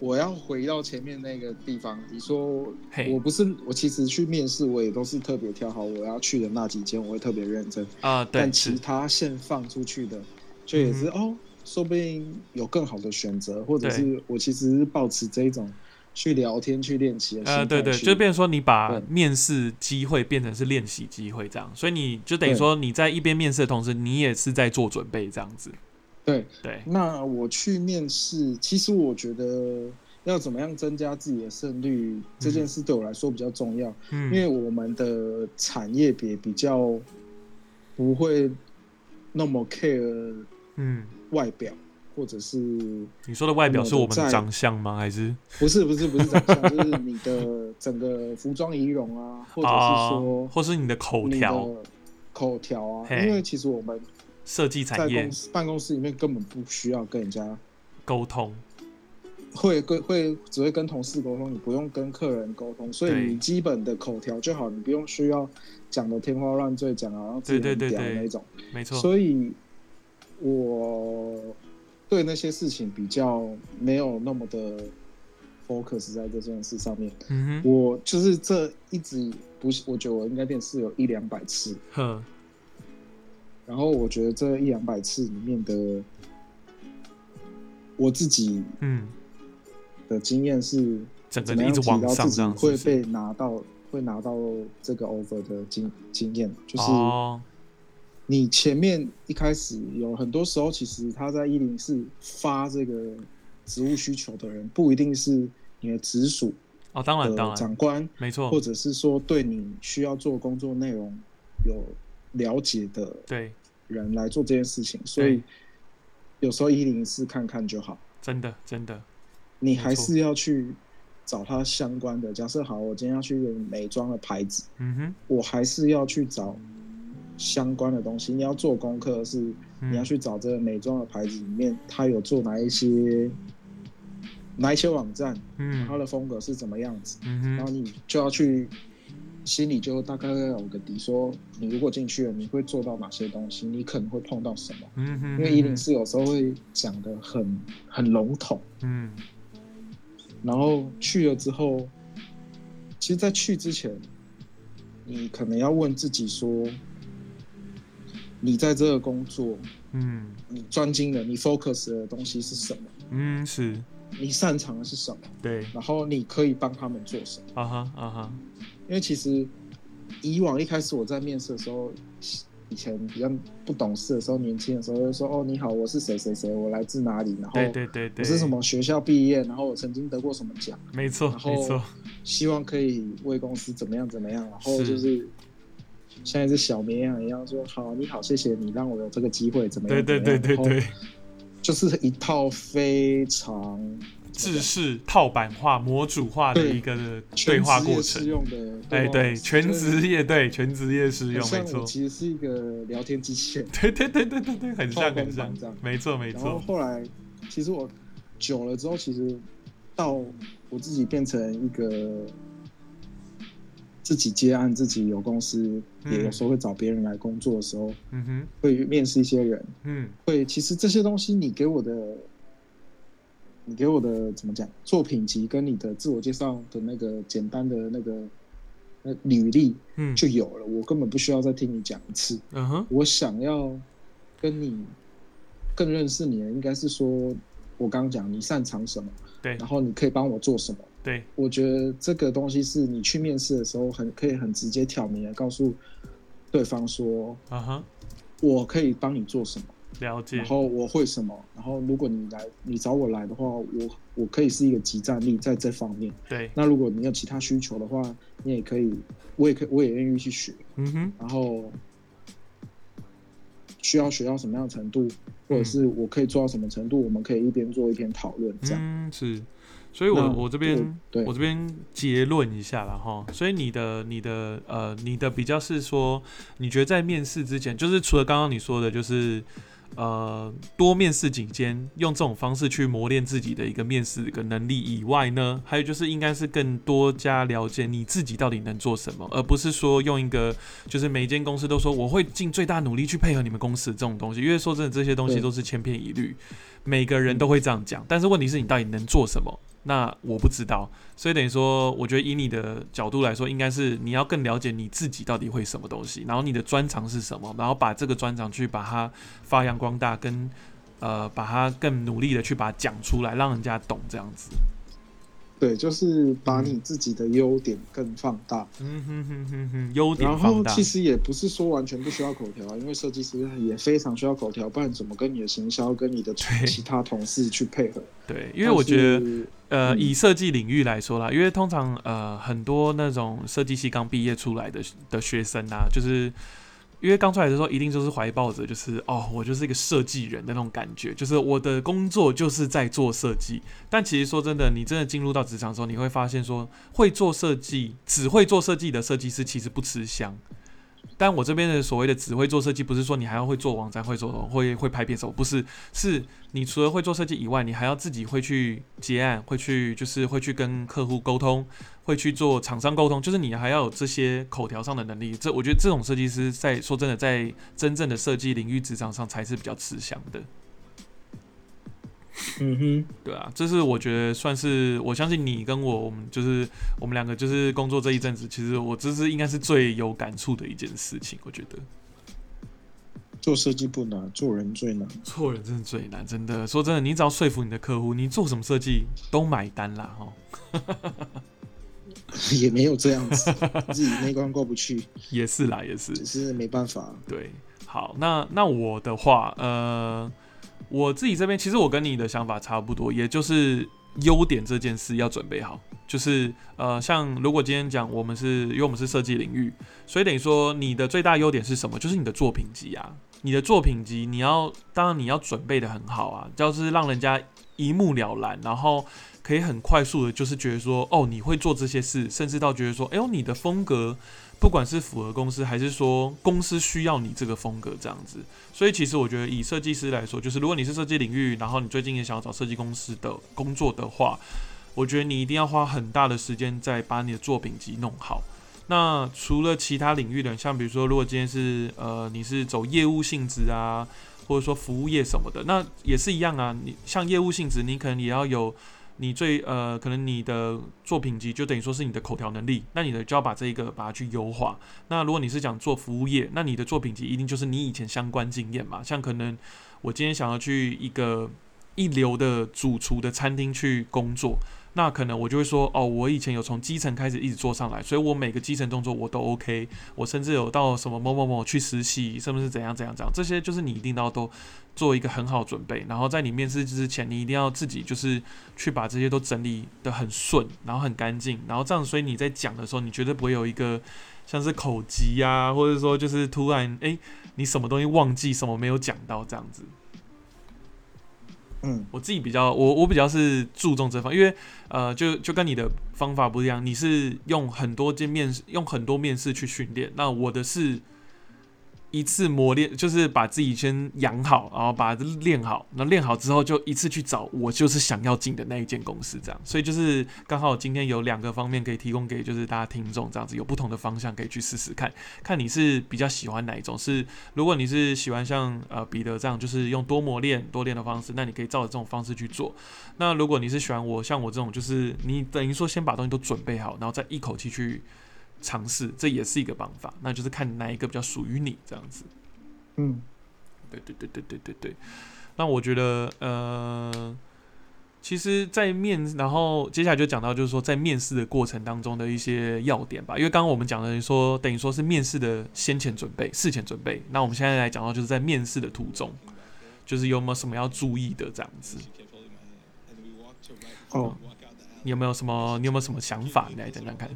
我要回到前面那个地方，你说嘿。我不是我其实去面试，我也都是特别挑好我要去的那几间，我会特别认真。啊、对，但其他现放出去的，就也是、哦，说不定有更好的选择，或者是我其实是抱持这一种去聊天、去练习的心呃，对对，就变成说你把面试机会变成是练习机会这样，所以你就等于说你在一边面试的同时，你也是在做准备这样子。对。对，那我去面试，其实我觉得要怎么样增加自己的胜率，这件事对我来说比较重要，嗯，因为我们的产业别比较不会那么 care 嗯，外表，或者是你说的外表是我们长相吗？还是？不是不是不是长相，就是你的整个服装仪容啊，或者是啊说或是你的口你条、口条啊，因为其实我们设计在产业公司办公室里面根本不需要跟人家沟通？会跟会只会跟同事沟通，你不用跟客人沟通，所以你基本的口条就好，你不用需要讲的天花乱坠，讲啊，然后自己很对对对对屌那种。没错，所以我对那些事情比较没有那么的 focus 在这件事上面。嗯我就是这一直不是，我觉得我应该面试有一两百次，然后我觉得这一两百次里面的我自己嗯，的经验是整个一直往上这样，会被拿到会拿到这个 offer 的经经验，就是哦，你前面一开始有很多时候，其实他在一零四发这个职务需求的人，不一定是你的直属哦，当然当然，长官，没错。或，者是说对你需要做工作内容有了解的对，人来做这件事情，所以有时候一零四看看就好，真的真的，你还是要去找他相关的。假设好，我今天要去美妆的牌子，嗯哼，我还是要去找相关的东西。你要做功课是，嗯。你要去找这个美妆的牌子里面，它有做哪一些哪一些网站，嗯。它的风格是怎么样子，嗯，然后你就要去心里就大概有个底，说你如果进去了，你会做到哪些东西，你可能会碰到什么。嗯哼，因为一零四有时候会讲的很很笼统，嗯。然后去了之后，其实，在去之前，你可能要问自己说，你在这个工作，嗯。你专精的、你 focus 的东西是什么？嗯，是你擅长的是什么？对，然后你可以帮他们做什么？啊哈啊哈，因为其实以往一开始我在面试的时候，以前比较不懂事的时候，年轻的时候就说：“哦，你好，我是谁谁谁，我来自哪里，然后对对对对，我是什么学校毕业，然后我曾经得过什么奖。”没错然后没错，希望可以为公司怎么样怎么样，然后就是像一只小绵羊一样说好，你好，谢谢你让我有这个机会，怎么样？对对对对对就是一套非常制式套版化、模组化的一个对话过程。用的，哎，对，全职业对全职业适用，没错。其实是一个聊天机器人，对对对对对对，很像公很像没错没然后错。后来其实我久了之后，其实到我自己变成一个。自己接案，自己有公司，嗯也有时候会找别人来工作的时候，嗯哼，会面试一些人，嗯会其实这些东西你给我的，你给我的怎么讲作品集跟你的自我介绍的那个简单的那个那履历嗯，就有了，我根本不需要再听你讲一次。嗯哼，我想要跟你更认识你的，应该是说我刚刚讲你擅长什么，对然后你可以帮我做什么。对，我觉得这个东西是你去面试的时候很可以很直接挑明的告诉对方说，啊哈，我可以帮你做什么，了解。然，后我会什么，然后如果你来你找我来的话，我我可以是一个集战力在这方面。对，那如果你有其他需求的话，你也可以，我也可以我也愿意去学，嗯哼，然后需要学到什么样的程度，或者是我可以做到什么程度，我们可以一边做一边讨论，这样。嗯是，所以我我这边对我这边结论一下了哈，所以你的你的呃你的比较是说，你觉得在面试之前，就是除了刚刚你说的，就是呃多面试几间，用这种方式去磨练自己的一个面试的一个能力以外呢，还有就是应该是更多加了解你自己到底能做什么，而不是说用一个就是每一间公司都说我会尽最大努力去配合你们公司这种东西，因为说真的这些东西都是千篇一律，每个人都会这样讲，但是问题是你到底能做什么？那我不知道，所以等于说，我觉得以你的角度来说，应该是你要更了解你自己到底会什么东西，然后你的专长是什么，然后把这个专长去把它发扬光大，跟呃把它更努力的去把它讲出来，让人家懂这样子。对，就是把你自己的优点更放大。嗯哼哼哼哼，优点然放大。后其实也不是说完全不需要口条啊，因为设计师也非常需要口条，不然怎么跟你的行销、跟你的其他同事去配合？对，因为我觉得呃，嗯以设计领域来说啦，因为通常呃很多那种设计系刚毕业出来的的学生啊，就是因为刚出来的时候，一定就是怀抱着就是哦，我就是一个设计人的那种感觉，就是我的工作就是在做设计。但其实说真的，你真的进入到职场的时候，你会发现说，会做设计，只会做设计的设计师其实不吃香。但我这边的所谓的只会做设计，不是说你还要会做网站、会做会会拍片手，不是，是你除了会做设计以外，你还要自己会去结案，会去就是会去跟客户沟通，会去做厂商沟通，就是你还要有这些口条上的能力。这我觉得这种设计师在说真的，在真正的设计领域职场上才是比较吃香的。嗯哼，对啊，这是我觉得算是我相信你跟我，我们就是我们两个就是工作这一阵子，其实我这是应该是最有感触的一件事情。我觉得做设计不难，做人最难。做人真的最难，真的说真的，你只要说服你的客户，你做什么设计都买单啦，哈。也没有这样子，自己那关过不去，也是啦，也是只是没办法。对。好，那那我的话，呃，我自己这边其实我跟你的想法差不多，也就是优点这件事要准备好。就是呃，像如果今天讲我们是因为我们是设计领域，所以等于说你的最大优点是什么？就是你的作品集啊，你的作品集你要当然你要准备的很好啊，就是让人家一目了然，然后可以很快速的，就是觉得说哦你会做这些事，甚至到觉得说哎呦你的风格。不管是符合公司，还是说公司需要你这个风格这样子，所以其实我觉得以设计师来说，就是如果你是设计领域，然后你最近也想要找设计公司的工作的话，我觉得你一定要花很大的时间在把你的作品集弄好。那除了其他领域的，像比如说，如果今天是呃你是走业务性质啊，或者说服务业什么的，那也是一样啊。你像业务性质，你可能也要有。你最呃，可能你的作品集就等于说是你的口条能力，那你的就要把这一个把它去优化。那如果你是讲做服务业，那你的作品集一定就是你以前相关经验嘛。像可能我今天想要去一个一流的主厨的餐厅去工作，那可能我就会说，哦，我以前有从基层开始一直做上来，所以我每个基层动作我都 OK。我甚至有到什么某某某去实习，甚至是怎样怎样怎样，这些就是你一定要都做一个很好准备。然后在你面试之前，你一定要自己就是去把这些都整理的很顺，然后很干净，然后这样，所以你在讲的时候，你绝对不会有一个像是口疾呀、或者说就是突然哎、诶你什么东西忘记，什么没有讲到这样子。嗯，我自己比较，我我比较是注重这方，因为呃，就就跟你的方法不一样，你是用很多间面试，用很多面试去训练，那我的是一次磨练，就是把自己先养好，然后把练好，那练好之后就一次去找我就是想要进的那一间公司，这样，所以就是刚好今天有两个方面可以提供给就是大家听众这样子，有不同的方向可以去试试看，看你是比较喜欢哪一种。是如果你是喜欢像呃彼得这样，就是用多磨练多练的方式，那你可以照着这种方式去做。那如果你是喜欢我像我这种，就是你等于说先把东西都准备好，然后再一口气去尝试，这也是一个方法。那就是看哪一个比较属于你这样子。嗯，对对对对对对对。那我觉得，呃，其实，在面，然后接下来就讲到，就是说，在面试的过程当中的一些要点吧。因为刚刚我们讲的说，等于说是面试的先前准备、事前准备。那我们现在来讲到，就是在面试的途中，就是有没有什么要注意的这样子。哦，你有没有什么？你有没有什么想法？你来讲讲看。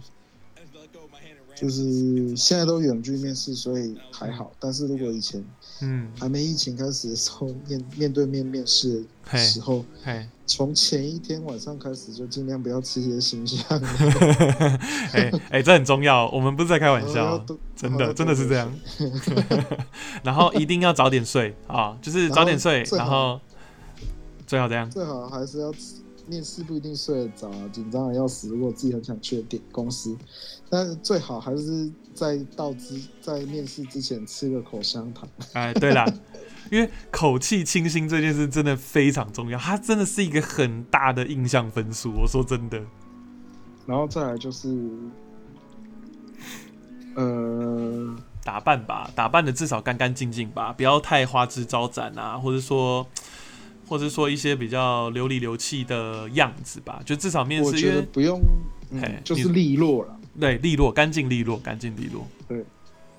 就是现在都远距面试，所以还好。但是如果以前，嗯，还没疫情开始的时候，面面对面面试的时候，从前一天晚上开始就尽量不要吃一些形象。哎哎，这很重要，我们不是在开玩笑，真的真的是这样。然后一定要早点睡啊，就是早点睡，然后最好这样，最好还是要面试不一定睡得着，紧张的要死。如果自己很想去的店公司。但是最好还是在到之在面试之前吃个口香糖。哎，对啦，因为口气清新这件事真的非常重要，它真的是一个很大的印象分数。我说真的。然后再来就是，呃，打扮吧，打扮的至少干干净净吧，不要太花枝招展啊，或者说，或者说一些比较流里流气的样子吧，就至少面试，我觉得不用，嗯，就是利落了。对，利落，干净利落，干净利落。对，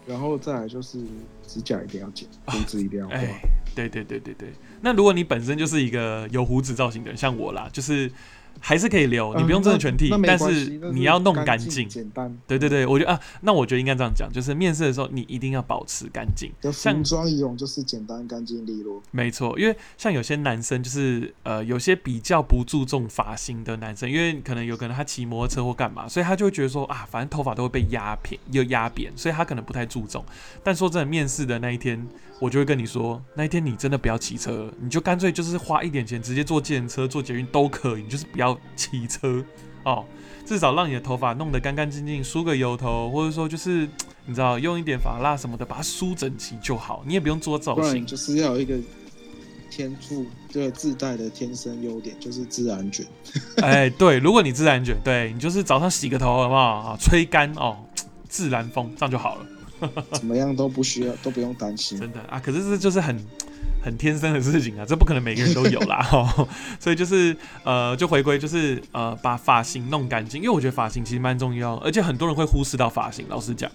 然后再来就是指甲一定要剪，胡子一定要画。对对对对对。那如果你本身就是一个有胡子造型的人，像我啦，就是。还是可以留，你不用真的全剃，但是你要弄干净。简单。对对对，我觉得啊，那我觉得应该这样讲，就是面试的时候你一定要保持干净。像妆仪容就是简单、干净、利落。没错，因为像有些男生就是呃，有些比较不注重发型的男生，因为可能有可能他骑摩托车或干嘛，所以他就会觉得说啊，反正头发都会被压扁又压扁，所以他可能不太注重。但说真的，面试的那一天。我就会跟你说，那一天你真的不要骑车，你就干脆就是花一点钱直接坐自行车、坐捷运都可以，你就是不要骑车哦。至少让你的头发弄得干干净净，梳个油头，或者说就是 你知道用一点发蜡什么的把它梳整齐就好。你也不用做造型，就是要有一个天赋，这个自带的天生优点就是自然卷。哎，对，如果你自然卷，对你就是早上洗个头好不好啊？吹干哦，自然风这样就好了。怎么样都不需要，都不用担心。真的啊，可是这就是很很天生的事情啊，这不可能每个人都有啦。所以就是呃，就回归就是呃，把发型弄干净，因为我觉得发型其实蛮重要，而且很多人会忽视到发型。老实讲，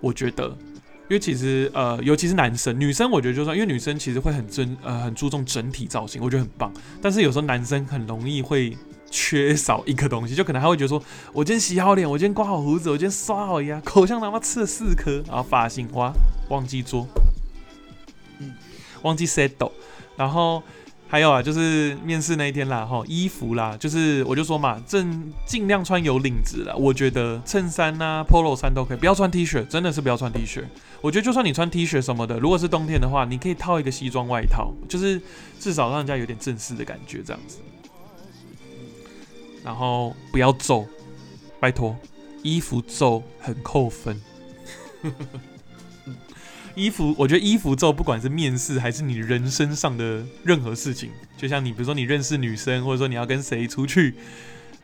我觉得，因为其实呃，尤其是男生、女生，我觉得就算，因为女生其实会很尊呃很注重整体造型，我觉得很棒。但是有时候男生很容易会。缺少一个东西，就可能他会觉得说：“我今天洗好脸，我今天刮好胡子，我今天刷好牙，口香糖妈吃了四颗，然后发型哇忘记做，嗯，忘记 set 然后还有啊，就是面试那一天啦，哈，衣服啦，就是我就说嘛，正尽量穿有领子了。我觉得衬衫呐、polo 衫都可以，不要穿 T 恤，真的是不要穿 T 恤。我觉得就算你穿 T 恤什么的，如果是冬天的话，你可以套一个西装外套，就是至少让人家有点正式的感觉，这样子。然后不要皱，拜托，衣服皱很扣分。衣服，我觉得衣服皱，不管是面试还是你人生上的任何事情，就像你比如说你认识女生，或者说你要跟谁出去，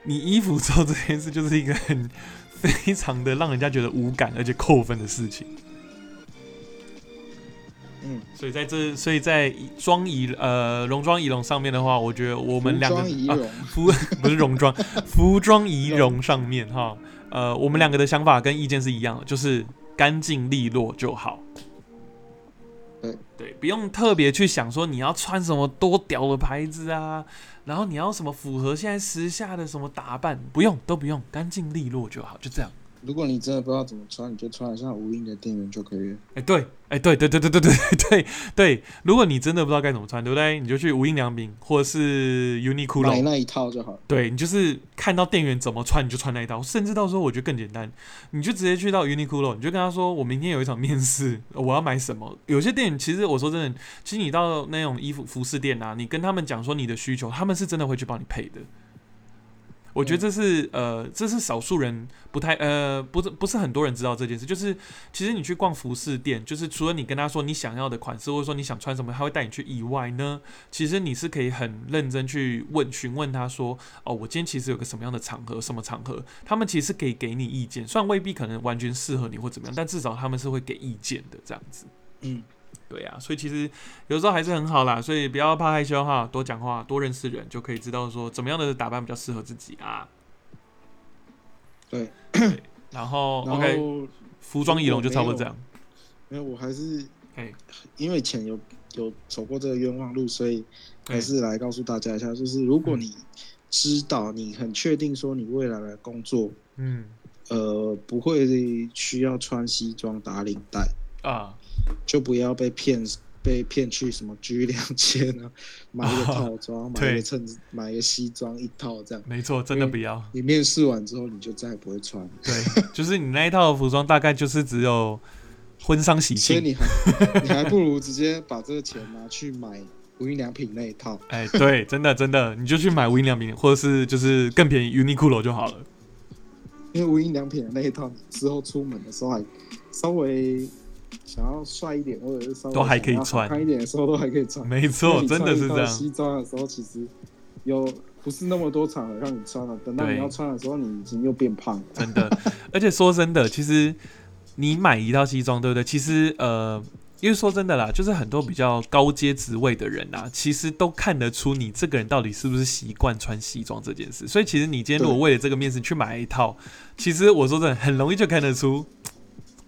你衣服皱这件事就是一个很非常的让人家觉得无感而且扣分的事情。嗯，所以在这，所以在妆仪呃戎装仪容上面的话，我觉得我们两个啊服不是戎装 服装仪容上面哈，呃，我们两个的想法跟意见是一样的，就是干净利落就好。对对，不用特别去想说你要穿什么多屌的牌子啊，然后你要什么符合现在时下的什么打扮，不用都不用，干净利落就好，就这样。如果你真的不知道怎么穿，你就穿像无印的店员就可以了。哎，对，哎，对，对，对，对，对，对，对，对。如果你真的不知道该怎么穿，对不对？你就去无印良品或者是 Uniqlo 买那一套就好。对你就是看到店员怎么穿，你就穿那一套。甚至到时候我觉得更简单，你就直接去到 Uniqlo，你就跟他说：“我明天有一场面试，我要买什么？”有些店员其实我说真的，其实你到那种衣服服饰店啊，你跟他们讲说你的需求，他们是真的会去帮你配的。我觉得这是呃，这是少数人不太呃，不是不是很多人知道这件事。就是其实你去逛服饰店，就是除了你跟他说你想要的款式，或者说你想穿什么，他会带你去以外呢，其实你是可以很认真去问询问他说，哦，我今天其实有个什么样的场合，什么场合，他们其实可以给你意见，虽然未必可能完全适合你或怎么样，但至少他们是会给意见的这样子。嗯，对啊，所以其实有时候还是很好啦，所以不要怕害羞哈，多讲话，多认识人，就可以知道说怎么样的打扮比较适合自己啊。对，然后然 OK，后服装仪容就差不多这样。因为我还是哎，因为以前有有走过这个冤枉路，所以还是来告诉大家一下，就是如果嗯你知道你很确定说你未来的工作，嗯呃，不会需要穿西装打领带，啊，就不要被骗被骗去什么 G 两千啊，买一个套装，买一对个衬子，买一个西装一套这样。没错，真的不要。你面试完之后，你就再也不会穿，对，就是你那一套服装大概就是只有婚丧喜庆。所以你还你还不如直接把这个钱拿去买无印良品那一套。哎，对，真的真的，你就去买无印良品，或者是就是更便宜 Uniqlo 就好了。因为无印良品的那一套，之后出门的时候还稍微想要帅一点，或者是稍微都还可以穿看一点的时候都还可以穿。没错，真的是这样。西装的时候，其实有不是那么多场合让你穿了，等到你要穿的时候，你已经又变胖了。真的，而且说真的，其实你买一套西装，对不对？其实呃，因为说真的啦，就是很多比较高阶职位的人啊，其实都看得出你这个人到底是不是习惯穿西装这件事。所以其实你今天如果为了这个面试去买一套，其实我说真的，很容易就看得出。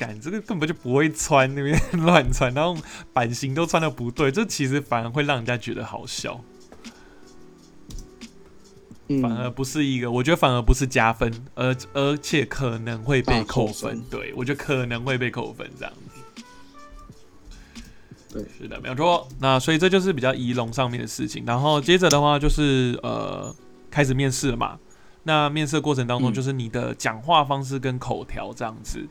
感这个根本就不会穿，那边 乱穿，然后版型都穿的不对，这其实反而会让人家觉得好笑。反而嗯，不是一个，我觉得反而不是加分，而而且可能会被大扣扣分分。对，我觉得可能会被扣分这样子。对，是的，没有错。那所以这就是比较仪容上面的事情。然后接着的话就是呃，开始面试了嘛。那面试的过程当中，嗯就是你的讲话方式跟口条这样子。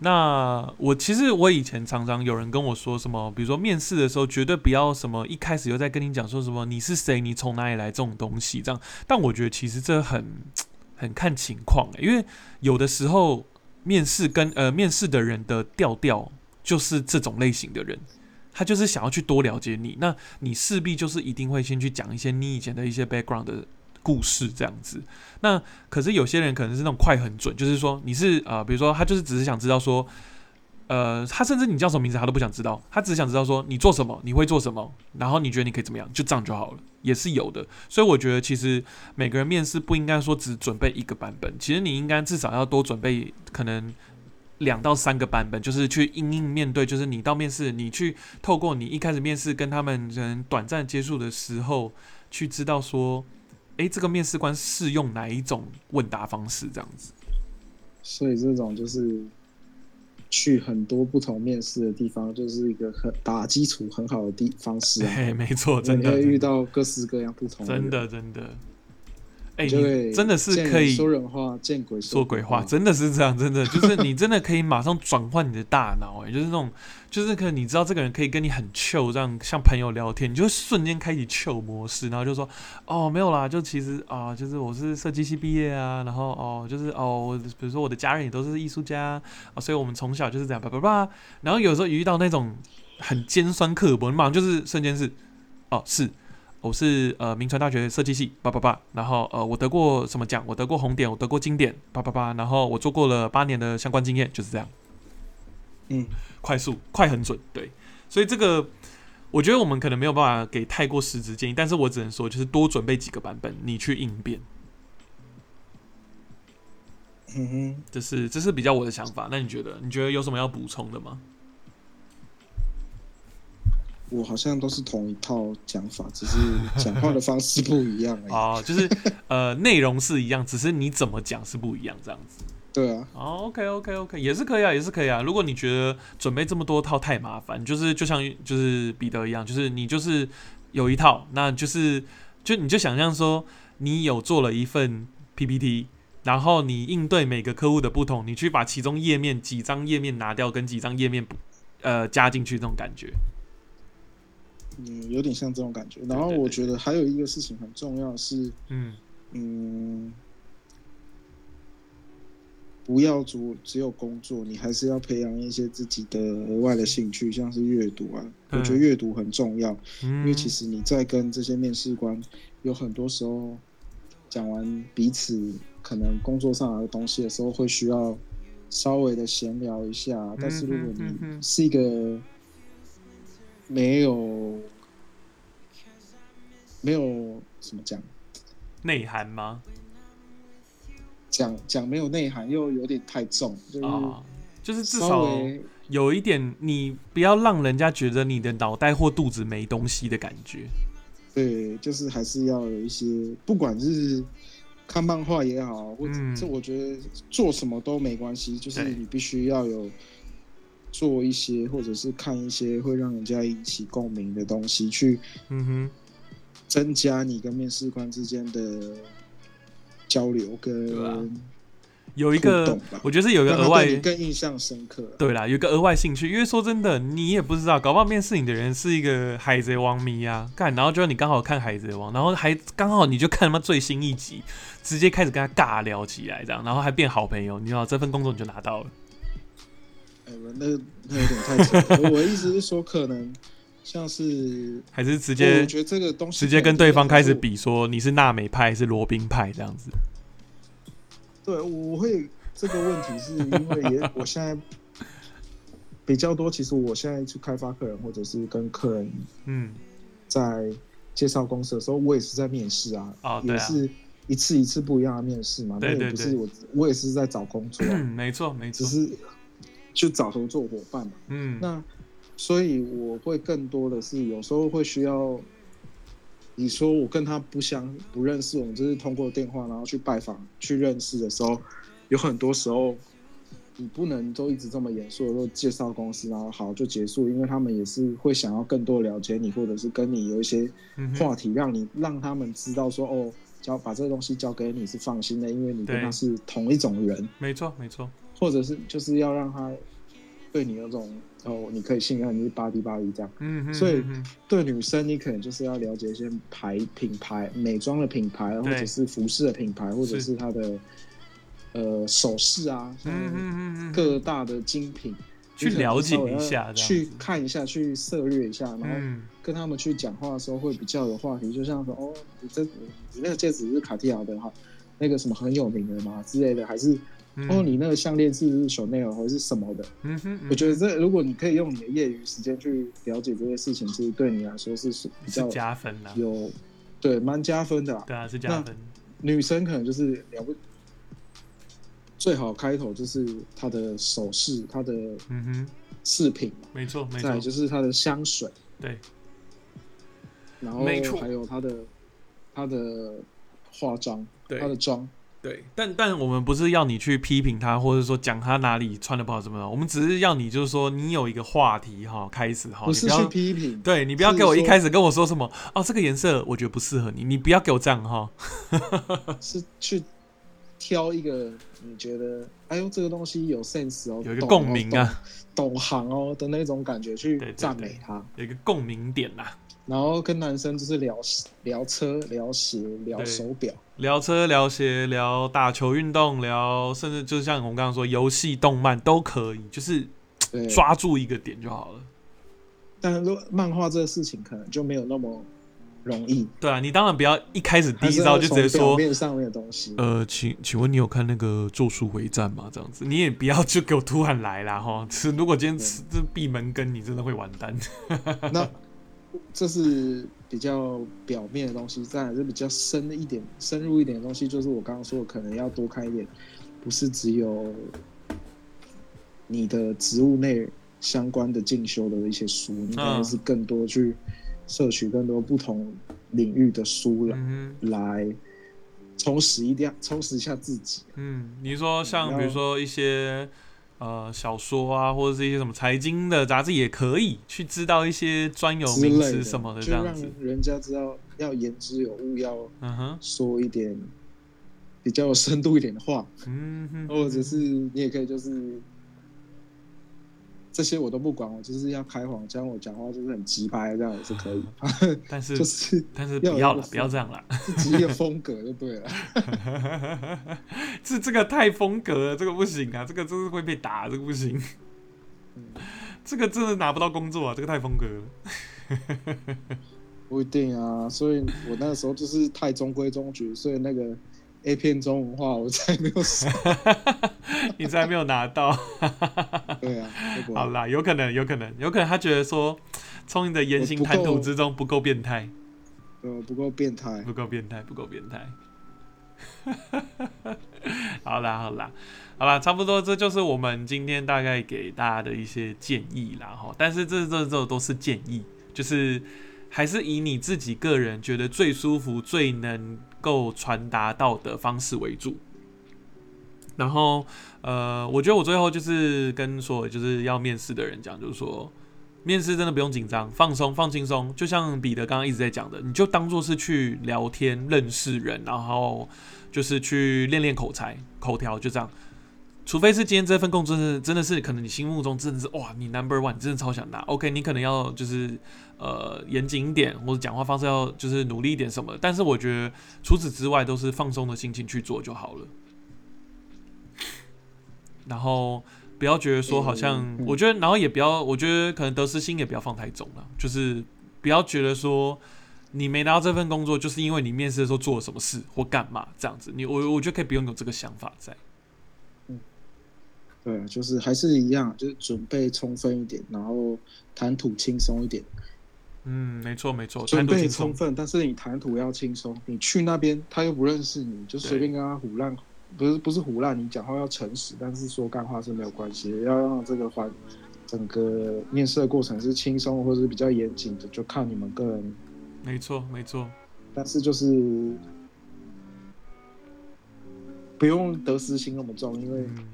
那我其实我以前常常有人跟我说什么，比如说面试的时候绝对不要什么一开始就在跟你讲说什么你是谁，你从哪里来这种东西这样。但我觉得其实这很很看情况、欸，因为有的时候面试跟呃面试的人的调调就是这种类型的人，他就是想要去多了解你，那你势必就是一定会先去讲一些你以前的一些 background 的故事这样子。那可是有些人可能是那种快很准，就是说你是呃，比如说他就是只是想知道说。呃，他甚至你叫什么名字他都不想知道，他只想知道说你做什么，你会做什么，然后你觉得你可以怎么样，就这样就好了，也是有的。所以我觉得其实每个人面试不应该说只准备一个版本，其实你应该至少要多准备可能两到三个版本，就是去应应面对，就是你到面试，你去透过你一开始面试跟他们人短暂接触的时候，去知道说，诶，这个面试官适用哪一种问答方式，这样子。所以这种就是去很多不同面试的地方，就是一个很打基础很好的地方式啊。嘿，没错，真的，遇到各式各样不同真的真的，哎、你真的是可以说人话，见鬼说鬼话，真的是这样，真的 就是你真的可以马上转换你的大脑，哎，就是那种，就是可能你知道这个人可以跟你很 chill，这样像朋友聊天，你就会瞬间开启 chill 模式，然后就说，哦，没有啦，就其实啊、就是我是设计系毕业啊，然后哦，就是哦，我比如说我的家人也都是艺术家啊、所以我们从小就是这样叭叭叭，然后有时候遇到那种很尖酸刻薄，你马上就是瞬间是，哦，是。我是呃名传大学设计系，叭叭叭，然后呃我得过什么奖？我得过红点，我得过金点，叭叭叭，然后我做过了八年的相关经验，就是这样，嗯，快速快很准，对，所以这个我觉得我们可能没有办法给太过实质建议，但是我只能说就是多准备几个版本，你去应变，嗯哼，这是这是比较我的想法。那你觉得？你觉得有什么要补充的吗？我好像都是同一套讲法，只是讲话的方式不一样而已。哦，就是呃内容是一样，只是你怎么讲是不一样，这样子。对啊，哦，OK OK OK，也是可以啊，也是可以啊。如果你觉得准备这么多套太麻烦，就是就像就是彼得一样，就是你就是有一套，那就是就你就想象说，你有做了一份 PPT，然后你应对每个客户的不同，你去把其中页面几张页面拿掉，跟几张页面补呃加进去，这种感觉。嗯，有点像这种感觉。然后我觉得还有一个事情很重要是，嗯嗯，不要只只有工作，你还是要培养一些自己的额外的兴趣，像是阅读啊。我觉得嗯阅读很重要，嗯，因为其实你在跟这些面试官有很多时候讲完彼此可能工作上的东西的时候，会需要稍微的闲聊一下。但是如果你哼是一个没有没有怎么讲内涵吗？讲讲没有内涵又有点太重，就是啊，就是至少有一点，你不要让人家觉得你的脑袋或肚子没东西的感觉。对，就是还是要有一些，不管是看漫画也好，或者嗯这我觉得做什么都没关系，就是你必须要有做一些，或者是看一些会让人家引起共鸣的东西，去嗯哼，增加你跟面试官之间的交流跟有一个，我觉得是有一个额外更印象深刻。对啦，有一个额外兴趣，因为说真的，你也不知道，搞不好面试你的人是一个海贼王迷啊，干，然后就你刚好看海贼王，然后还刚好你就看他妈最新一集，直接开始跟他尬聊起来，这样，然后还变好朋友，你知道这份工作你就拿到了。哎，那那有点太扯了。我的意思是说，可能像是 还是直我接觉得这个东西直接跟对方开始比，说你是娜美派还是罗宾派这样子。对，我会这个问题是因为也我现在比较多，其实我现在去开发客人或者是跟客人嗯，在介绍公司的时候，我也是在面试啊，哦对啊也是一次一次不一样的面试嘛，对对对那也不是我我也是在找工作啊、嗯，没错没错，只是去找合作伙伴嘛。嗯，那所以我会更多的是有时候会需要，你说我跟他不相不认识，我们就是通过电话然后去拜访去认识的时候，有很多时候你不能都一直这么严肃的说介绍公司，然后好就结束，因为他们也是会想要更多了解你，或者是跟你有一些话题，让你让他们知道说哦。交把这个东西交给你是放心的，因为你跟他是同一种人，没错没错，或者是就是要让他对你有种哦，你可以信任你是巴迪巴迪这样。嗯哼，所以对女生，你可能就是要了解一些牌品牌、美妆的品牌，或者是服饰的品牌，或者是。是它的呃首饰啊，像各大的精品，去了解一下去看一下，去涉略一下，然后嗯，跟他们去讲话的时候会比较有话题，就像说哦，你这你那个戒指是卡地亚的哈，那个什么很有名的嘛之类的，还是嗯。哦你那个项链是不是 Chanel 或者是什么的？嗯哼，我觉得这如果你可以用你的业余时间去了解这些事情，其实对你来说是是比较加分的，有对蛮加分的啦。对啊，是加分，女生可能就是了不最好开头就是她的首饰、她的嗯哼，饰品嘛，没错没错，再来就是她的香水，对，然后还有她的她的化妆、对。她的妆。对，但但我们不是要你去批评他，或者说讲他哪里穿的不好什么的，我们只是要你就是说你有一个话题哈，开始哈，不是去你不要批评，对你不要给我一开始跟我说什么哦，这个颜色我觉得不适合你，你不要给我这样哈。是去挑一个你觉得哎呦这个东西有 sense 哦，有一个共鸣啊，懂懂行哦的那种感觉去赞美他。有一个共鸣点啦，然后跟男生就是聊聊车、聊鞋、聊手表，聊车、聊鞋、聊打球运动、聊甚至就像我们刚刚说游戏、动漫都可以，就是。抓住一个点就好了。但是如果漫画这个事情可能就没有那么容易，对啊，你当然不要一开始第一招就直接说，面上面的东西。呃，请请问你有看那个《咒术回战》吗？这样子，你也不要就给我突然来啦哈。是如果今天吃这闭门羹，你真的会完蛋。那这是比较表面的东西，再来是比较深的一点、深入一点的东西，就是我刚刚说的，可能要多看一点，不是只有你的职务内相关的进修的一些书，你可能是更多去摄取更多不同领域的书了。嗯来充实一点，充实一下自己。嗯，你说像比如说一些呃小说啊，或者是一些什么财经的杂志，也可以去知道一些专有名词什么的这样子。人家知道要言之有物，要嗯哼，说一点比较有深度一点的话，嗯哼，或者是你也可以就是这些我都不管，我就是要开黄腔，我讲话就是很直白，这样也是可以，但是 就是但是不要了，不要这样了。自己一个风格就对了。这这个太风格了，这个不行啊，这个真是会被打，这个不行。嗯这个真的拿不到工作啊，这个太风格了。不一定啊，所以我那个时候就是太中规中矩，所以那个 A 片中文化我才没有上。你才没有拿到。对啊，好啦，有可能，有可能，有可能他觉得说从你的言行谈吐之中不够变态，呃，不够变态。不够变态，不够变态。好啦，好啦，好啦，差不多，这就是我们今天大概给大家的一些建议啦，哈。但是这这这都是建议，就是还是以你自己个人觉得最舒服、最能够传达到的方式为主。然后，呃，我觉得我最后就是跟所有就是要面试的人讲，就是说，面试真的不用紧张，放松、放轻松。就像彼得刚刚一直在讲的，你就当做是去聊天、认识人，然后就是去练练口才、口条，就这样。除非是今天这份工作是真的是可能你心目中真的是哇，你 number one，真的超想拿。OK，你可能要就是呃严谨一点，或者讲话方式要就是努力一点什么。但是我觉得除此之外都是放松的心情去做就好了。然后不要觉得说好像，嗯我觉得，然后也不要，我觉得可能得失心也不要放太重了，就是不要觉得说你没拿到这份工作，就是因为你面试的时候做了什么事或干嘛这样子。你我我觉得可以不用有这个想法在。对，就是还是一样，就是准备充分一点，然后谈吐轻松一点。嗯，没错没错，准备。充分，但是你谈吐要轻松。你去那边，他又不认识你，就随便跟他胡乱，不是不是胡乱，你讲话要诚实，但是说干话是没有关系的。要让这个环整个面试的过程是轻松或者是比较严谨的，就看你们个人。没错没错，但是就是不用得失心那么重，因为嗯，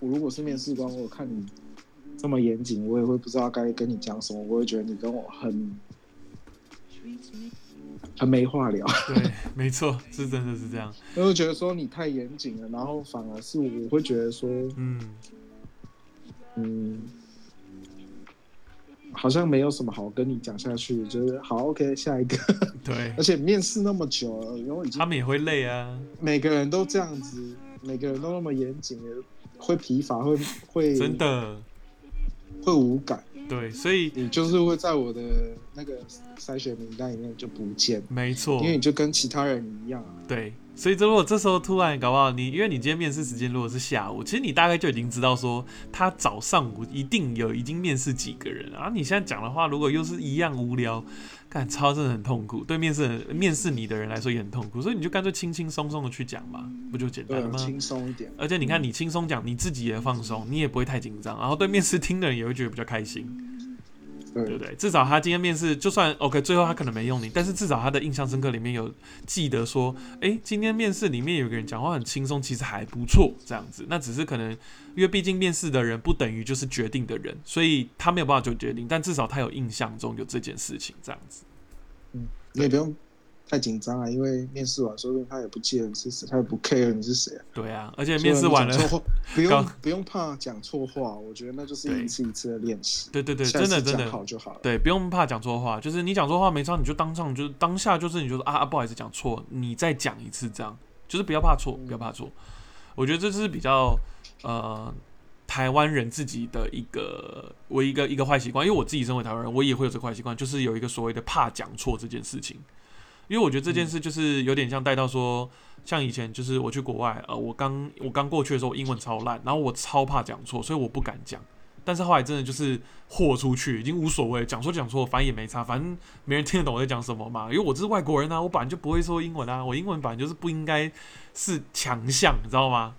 我如果是面试官，我看你这么严谨，我也会不知道该跟你讲什么，我会觉得你跟我很很没话聊。对，没错，是真的是这样。我会觉得说你太严谨了，然后反而是我会觉得说，嗯，嗯，好像没有什么好跟你讲下去，就是好 OK 下一个。对而，且面试那么久了，然后已经他们也会累啊。每个人都这样子，每个人都那么严谨，会疲乏，会会真的，会无感，对，所以你就是会在我的那个筛选名单里面就不见，没错。因，为你就跟其他人一样啊。对，所以这如果这时候突然搞不好你，因为你今天面试时间如果是下午，其实你大概就已经知道说他早上午一定有已经面试几个人啊。你现在讲的话，如果又是一样无聊，干超真的很痛苦，对面试人面试你的人来说也很痛苦，所以你就干脆轻轻松松的去讲嘛，不就简单了，吗？轻松一点。而且你看，你轻松讲，你自己也放松，你也不会太紧张，然后对面试听的人也会觉得比较开心。对不对，至少他今天面试，就算 OK，最后他可能没用你，但是至少他的印象深刻里面有记得说，诶，今天面试里面有个人讲话很轻松，其实还不错，这样子。那只是可能，因为毕竟面试的人不等于就是决定的人，所以他没有办法做决定，但至少他有印象中有这件事情，这样子。你也不用太紧张啊，因为面试完，说不定他也不记得你是谁，他也不 care 你是谁啊。对啊，而且面试完了 不用不用怕讲错话，我觉得那就是一次一次的练习。对对对，真的真的。好就好了。对，不用怕讲错话，就是你讲错话没差，你就当上，就是当下就是你就说啊啊，不好意思讲错，你再讲一次，这样就是不要怕错，不要怕错。我觉得这是比较呃台湾人自己的一个我一个一个坏习惯，因为我自己身为台湾人，我也会有这个坏习惯，就是有一个所谓的怕讲错这件事情。因为我觉得这件事就是有点像带到说，像以前就是我去国外，呃，我刚我刚过去的时候，我英文超烂，然后我超怕讲错，所以我不敢讲。但是后来真的就是豁出去，已经无所谓，讲错讲错，反正也没差，反正没人听得懂我在讲什么嘛。因为我这是外国人啊，我本来就不会说英文啊，我英文本来就是不应该是强项，你知道吗？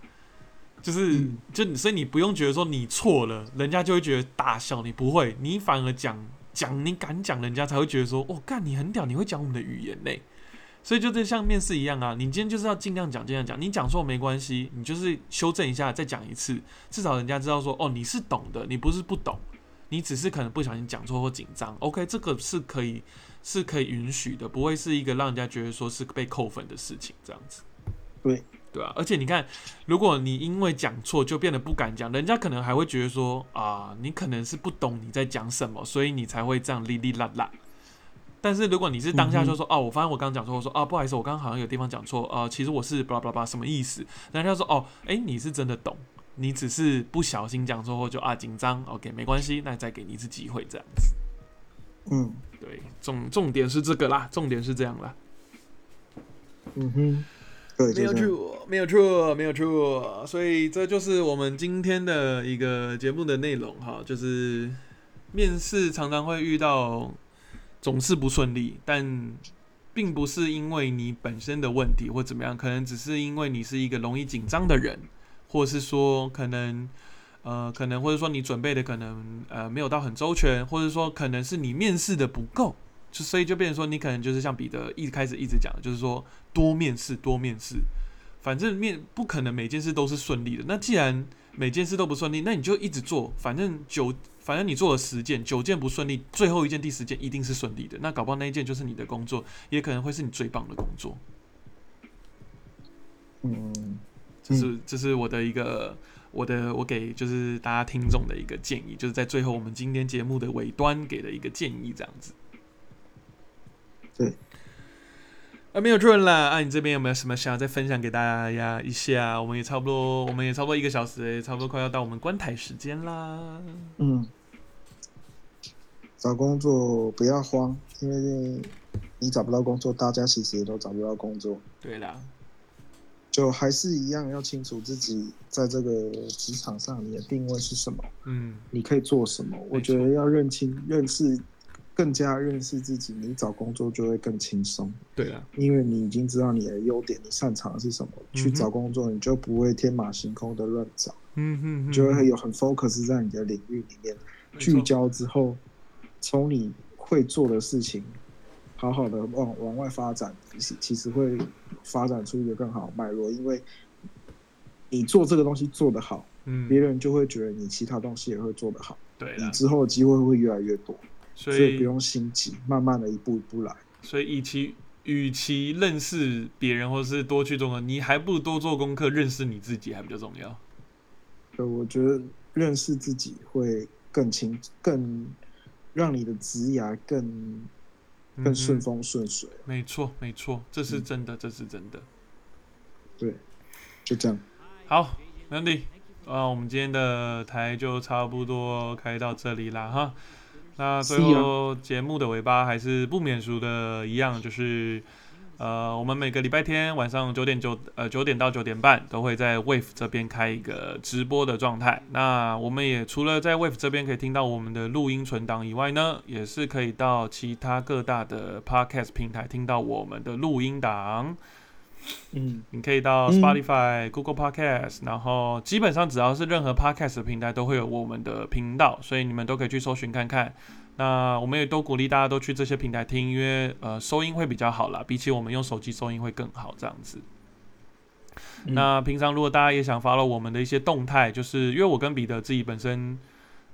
就是嗯就所以你不用觉得说你错了，人家就会觉得大笑，你不会，你反而讲讲你敢讲，人家才会觉得说，哦，干你很屌，你会讲我们的语言嘞。所以就这像面试一样啊，你今天就是要尽量讲，尽量讲。你讲错没关系，你就是修正一下，再讲一次，至少人家知道说，哦，你是懂的，你不是不懂，你只是可能不小心讲错或紧张。OK，这个是可以是可以允许的，不会是一个让人家觉得说是被扣分的事情，这样子。对对啊，而且你看，如果你因为讲错就变得不敢讲，人家可能还会觉得说啊，你可能是不懂你在讲什么，所以你才会这样哩哩啦啦。但是如果你是当下就说、哦，我发现我刚刚讲错，我说啊，不好意思，我刚刚好像有地方讲错，呃，其实我是巴拉巴拉巴拉什么意思？人家说哦，诶，你是真的懂，你只是不小心讲错或就啊紧张，OK，没关系，那再给你一次机会这样子。嗯对，重重点是这个啦，重点是这样啦。嗯哼，对，没有错，没有错，没有错。所以这就是我们今天的一个节目的内容哈，就是面试常常会遇到总是不顺利，但并不是因为你本身的问题或怎么样，可能只是因为你是一个容易紧张的人，或是说可能呃可能或者说你准备的可能呃没有到很周全，或者说可能是你面试的不够，就所以就变成说你可能就是像彼得一开始一直讲的，就是说多面试多面试，反正面不可能每件事都是顺利的。那既然每件事都不顺利，那你就一直做，反正九，反正你做了十件，九件不顺利，最后一件第十件一定是顺利的。那搞不好那一件就是你的工作，也可能会是你最棒的工作。嗯，这是这是我的一个我的我给就是大家听众的一个建议，就是在最后我们今天节目的尾端给的一个建议，这样子。对。啊，没有错啦！啊，你这边有没有什么想要再分享给大家呀？一下，我们也差不多，我们也差不多一个小时，也差不多快要到我们观台时间啦。嗯，找工作不要慌，因为你找不到工作，大家其实也都找不到工作。对啦，就还是一样，要清楚自己在这个职场上你的定位是什么，嗯，你可以做什么。我觉得要认清、认识。更加认识自己，你找工作就会更轻松。对啊，因为你已经知道你的优点，你擅长的是什么，去找工作你就不会天马行空的乱找。嗯哼，就会有很 focus 在你的领域里面，聚焦之后，从你会做的事情，好好的往往外发展，其其实会发展出一个更好的脉络。因为你做这个东西做得好，嗯，别人就会觉得你其他东西也会做得好，对，你之后的机会会越来越多。所以不用心急，慢慢的一步一步来。所以，与其与其认识别人，或是多去做，你还不如多做功课，认识你自己还比较重要。对，我觉得认识自己会更清，更让你的职涯更更顺风顺水。没错，没错，这是真的，这是真的。对，就这样。好，没问题。啊，我们今天的台就差不多开到这里啦，哈。那最后节目的尾巴还是不免俗的一样，就是呃，我们每个礼拜天晚上九点九呃九点到九点半都会在 Wave 这边开一个直播的状态。那我们也除了在 Wave 这边可以听到我们的录音存档以外呢，也是可以到其他各大的 Podcast 平台听到我们的录音档。嗯，你可以到 Spotify、Google Podcast，然后基本上只要是任何 Podcast 的平台都会有我们的频道，所以你们都可以去搜寻看看。那我们也都鼓励大家都去这些平台听，因为呃收音会比较好啦，比起我们用手机收音会更好这样子。那平常如果大家也想 follow 我们的一些动态，就是因为我跟彼得自己本身，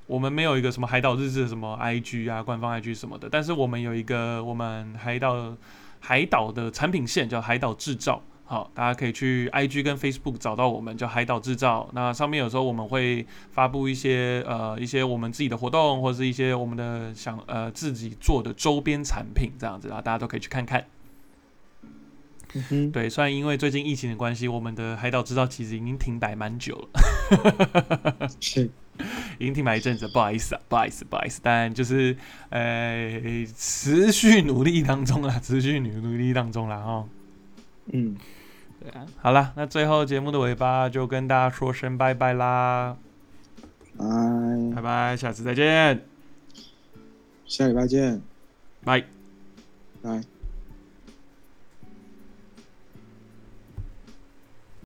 我们没有一个什么海岛日志什么 IG 啊，官方 IG 什么的，但是我们有一个我们海岛。海岛的产品线叫海岛制造，好，大家可以去 IG 跟 Facebook 找到我们，叫海岛制造。那上面有时候我们会发布一些呃一些我们自己的活动，或者是一些我们的想呃自己做的周边产品这样子啊，大家都可以去看看。对，虽然因为最近疫情的关系，我们的海岛制造其实已经停摆蛮久了。是。已经停摆一阵子，不好意思啊，不好意思，不好意思，但就是呃，持续努力当中啦，持续努努力当中啦，哦。嗯，对啊，好了，那最后节目的尾巴就跟大家说声拜拜啦，拜。拜拜，下次再见，下礼拜见，拜。拜。